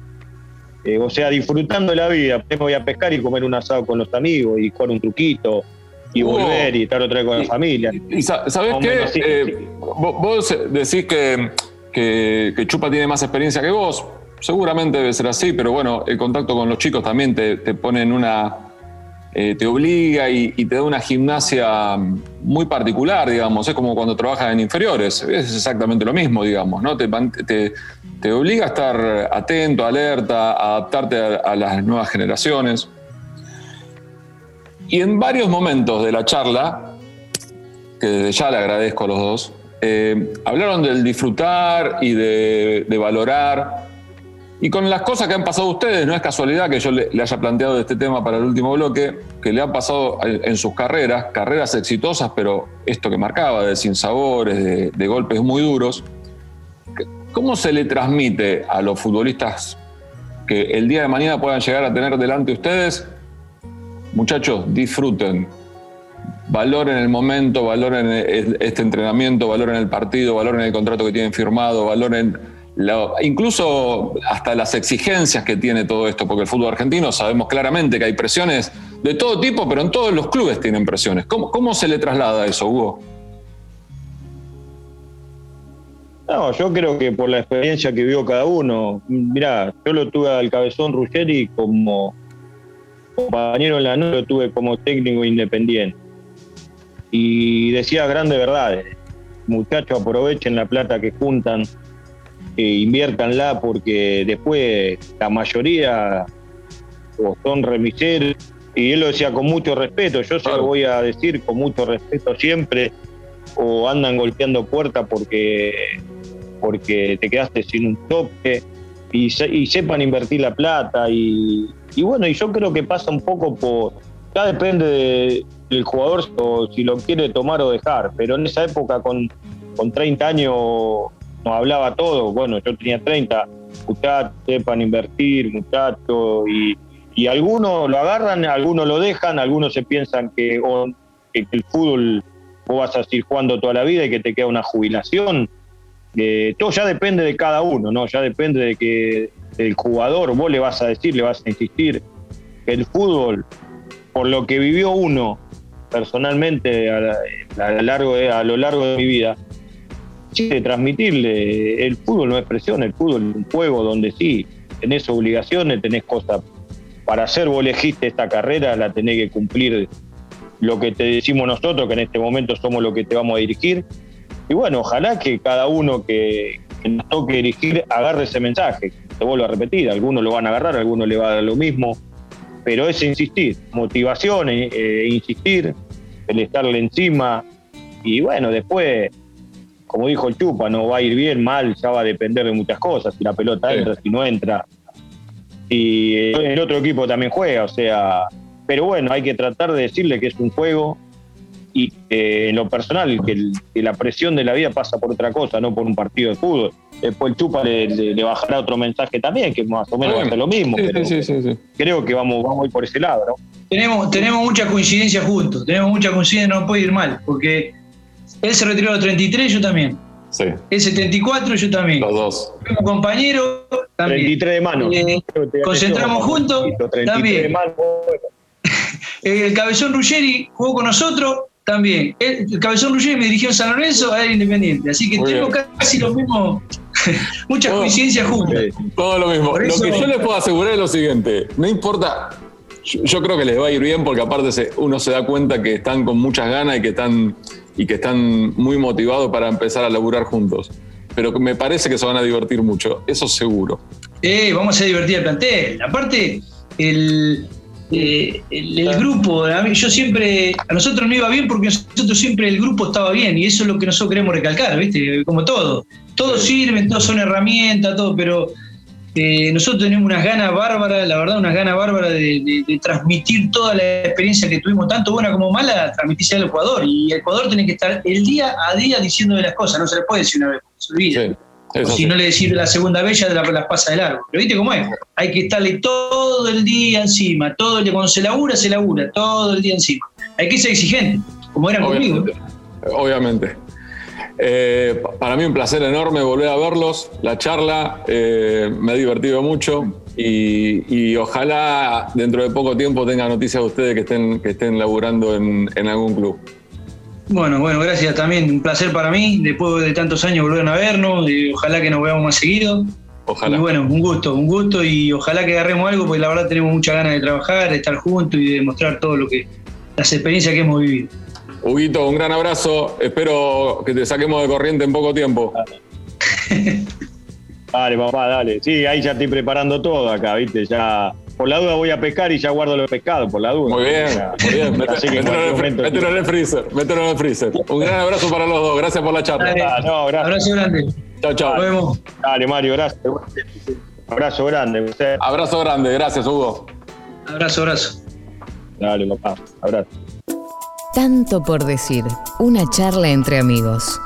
Eh, o sea, disfrutando la vida. Me voy a pescar y comer un asado con los amigos y jugar un truquito y volver y estar otra vez con la familia. Y, ¿sabes qué? Eh, vos, decís que, que, Chupa tiene más experiencia que vos. Seguramente debe ser así, pero bueno, el contacto con los chicos también te, te pone en una. Eh, te obliga y, te da una gimnasia muy particular, digamos. Es como cuando trabajas en inferiores. Es exactamente lo mismo, digamos, ¿no? Te, te, te obliga a estar atento, alerta, a adaptarte a las nuevas generaciones. Y en varios momentos de la charla, que desde ya le agradezco a los dos, eh, hablaron del disfrutar y de, valorar. Y con las cosas que han pasado ustedes, no es casualidad que yo le, haya planteado este tema para el último bloque, que le han pasado en, sus carreras, carreras exitosas, pero esto que marcaba, de sinsabores, de, de golpes muy duros. ¿Cómo se le transmite a los futbolistas que el día de mañana puedan llegar a tener delante ustedes muchachos, disfruten, valoren el momento, valoren este entrenamiento, valoren el partido, valoren el contrato que tienen firmado, valoren incluso hasta las exigencias que tiene todo esto, porque el fútbol argentino sabemos claramente que hay presiones de todo tipo, pero en todos los clubes tienen presiones. ¿Cómo, cómo se le traslada eso, Hugo? No, yo creo que por la experiencia que vio cada uno, mirá, yo lo tuve al cabezón Ruggeri como compañero en la noche lo tuve como técnico independiente. Y decía grandes verdades. Muchachos, aprovechen la plata que juntan, e inviértanla porque después la mayoría son remiseros. Y él lo decía con mucho respeto, yo se lo voy a decir con mucho respeto siempre, o andan golpeando puertas porque, porque te quedaste sin un tope, y, y sepan invertir la plata y, y bueno, y yo creo que pasa un poco por. Ya depende del jugador si lo quiere tomar o dejar, pero en esa época con, con 30 años nos hablaba todo. Bueno, yo tenía 30, muchachos, sepan invertir, muchachos, y, y algunos lo agarran, algunos lo dejan, algunos se piensan que, que el fútbol vos vas a seguir jugando toda la vida y que te queda una jubilación. Eh, todo ya depende de cada uno, ¿no? Ya depende de que el jugador, vos le vas a decir, le vas a insistir el fútbol, por lo que vivió uno personalmente a, lo, largo a lo largo de mi vida, de transmitirle, el fútbol no es presión, el fútbol es un juego donde sí, tenés obligaciones, tenés cosas para hacer, vos elegiste esta carrera, la tenés que cumplir lo que te decimos nosotros, que en este momento somos lo que te vamos a dirigir. Y bueno, ojalá que cada uno que, nos toque dirigir agarre ese mensaje, te vuelvo a repetir, algunos lo van a agarrar, algunos le va a dar lo mismo, pero es insistir, motivación, eh, eh, insistir, el estarle encima. Y bueno, después, como dijo el Chupa, no va a ir bien, mal, ya va a depender de muchas cosas, si la pelota entra, si no entra. y el otro equipo también juega, o sea, pero bueno, hay que tratar de decirle que es un juego y en lo personal, que, la presión de la vida pasa por otra cosa, no por un partido de fútbol. Después el Chupa le, bajará otro mensaje también, que más o menos va a ser lo mismo. Sí, sí, sí, creo que vamos, vamos a ir por ese lado, ¿no? Tenemos, tenemos mucha coincidencia juntos, tenemos mucha coincidencia, no puede ir mal, porque él se retiró a los 33, yo también. Sí. El 74, yo también. Los dos. Compañero, también. 33 de mano. Eh, concentramos juntos, también. <laughs> el Cabezón Ruggeri jugó con nosotros, también. El, Cabezón Ruggeri me dirigió en San Lorenzo a Independiente. Así que tenemos casi lo mismo, <laughs> muchas coincidencias juntas. Todo lo mismo. lo que yo les puedo asegurar es lo siguiente: no importa. Yo, creo que les va a ir bien porque aparte uno se da cuenta que están con muchas ganas y que están, y que están muy motivados para empezar a laburar juntos. Pero me parece que se van a divertir mucho, eso seguro. Eh, vamos a divertir al plantel. Aparte, el, eh, el, grupo, yo siempre, a nosotros no iba bien porque nosotros siempre el grupo estaba bien y eso es lo que nosotros queremos recalcar, ¿viste? Como todo. Todos sirven, todos son herramientas, todo, pero eh, nosotros tenemos unas ganas bárbaras, la verdad, unas ganas bárbaras de, transmitir toda la experiencia que tuvimos, tanto buena como mala, transmitirse al Ecuador. Y el Ecuador tiene que estar el día a día diciendo de las cosas, no se le puede decir una vez, se olvida si no le decir la segunda vez, ya las pasa de largo. Pero viste cómo es. Hay que estarle todo el día encima. Todo el día, cuando se labura, se labura. Todo el día encima. Hay que ser exigente, como era conmigo. Obviamente. Eh, para mí un placer enorme volver a verlos. La charla eh, me ha divertido mucho y, ojalá dentro de poco tiempo tenga noticias de ustedes que estén, que estén laburando en, en algún club. Bueno, bueno, gracias también. Un placer para mí, después de tantos años volver a vernos, y ojalá que nos veamos más seguido. Ojalá. Y bueno, un gusto, un gusto y ojalá que agarremos algo, porque la verdad tenemos muchas ganas de trabajar, de estar juntos y de demostrar todo lo que, las experiencias que hemos vivido. Huguito, un gran abrazo. Espero que te saquemos de corriente en poco tiempo. <laughs> dale, papá, dale. Sí, ahí ya estoy preparando todo acá, ¿viste? Ya por la duda voy a pescar y ya guardo los pescados, por la duda. Muy bien, muy bien. Mételo en el freezer, mételo en el freezer. Un gran abrazo para los dos, gracias por la charla. Ah, no, gracias. Abrazo grande. Chao, chao. Nos vemos. Dale, Mario, gracias. Abrazo grande. Abrazo grande, gracias, Hugo. Abrazo, abrazo. Dale, papá, abrazo. Tanto por decir, una charla entre amigos.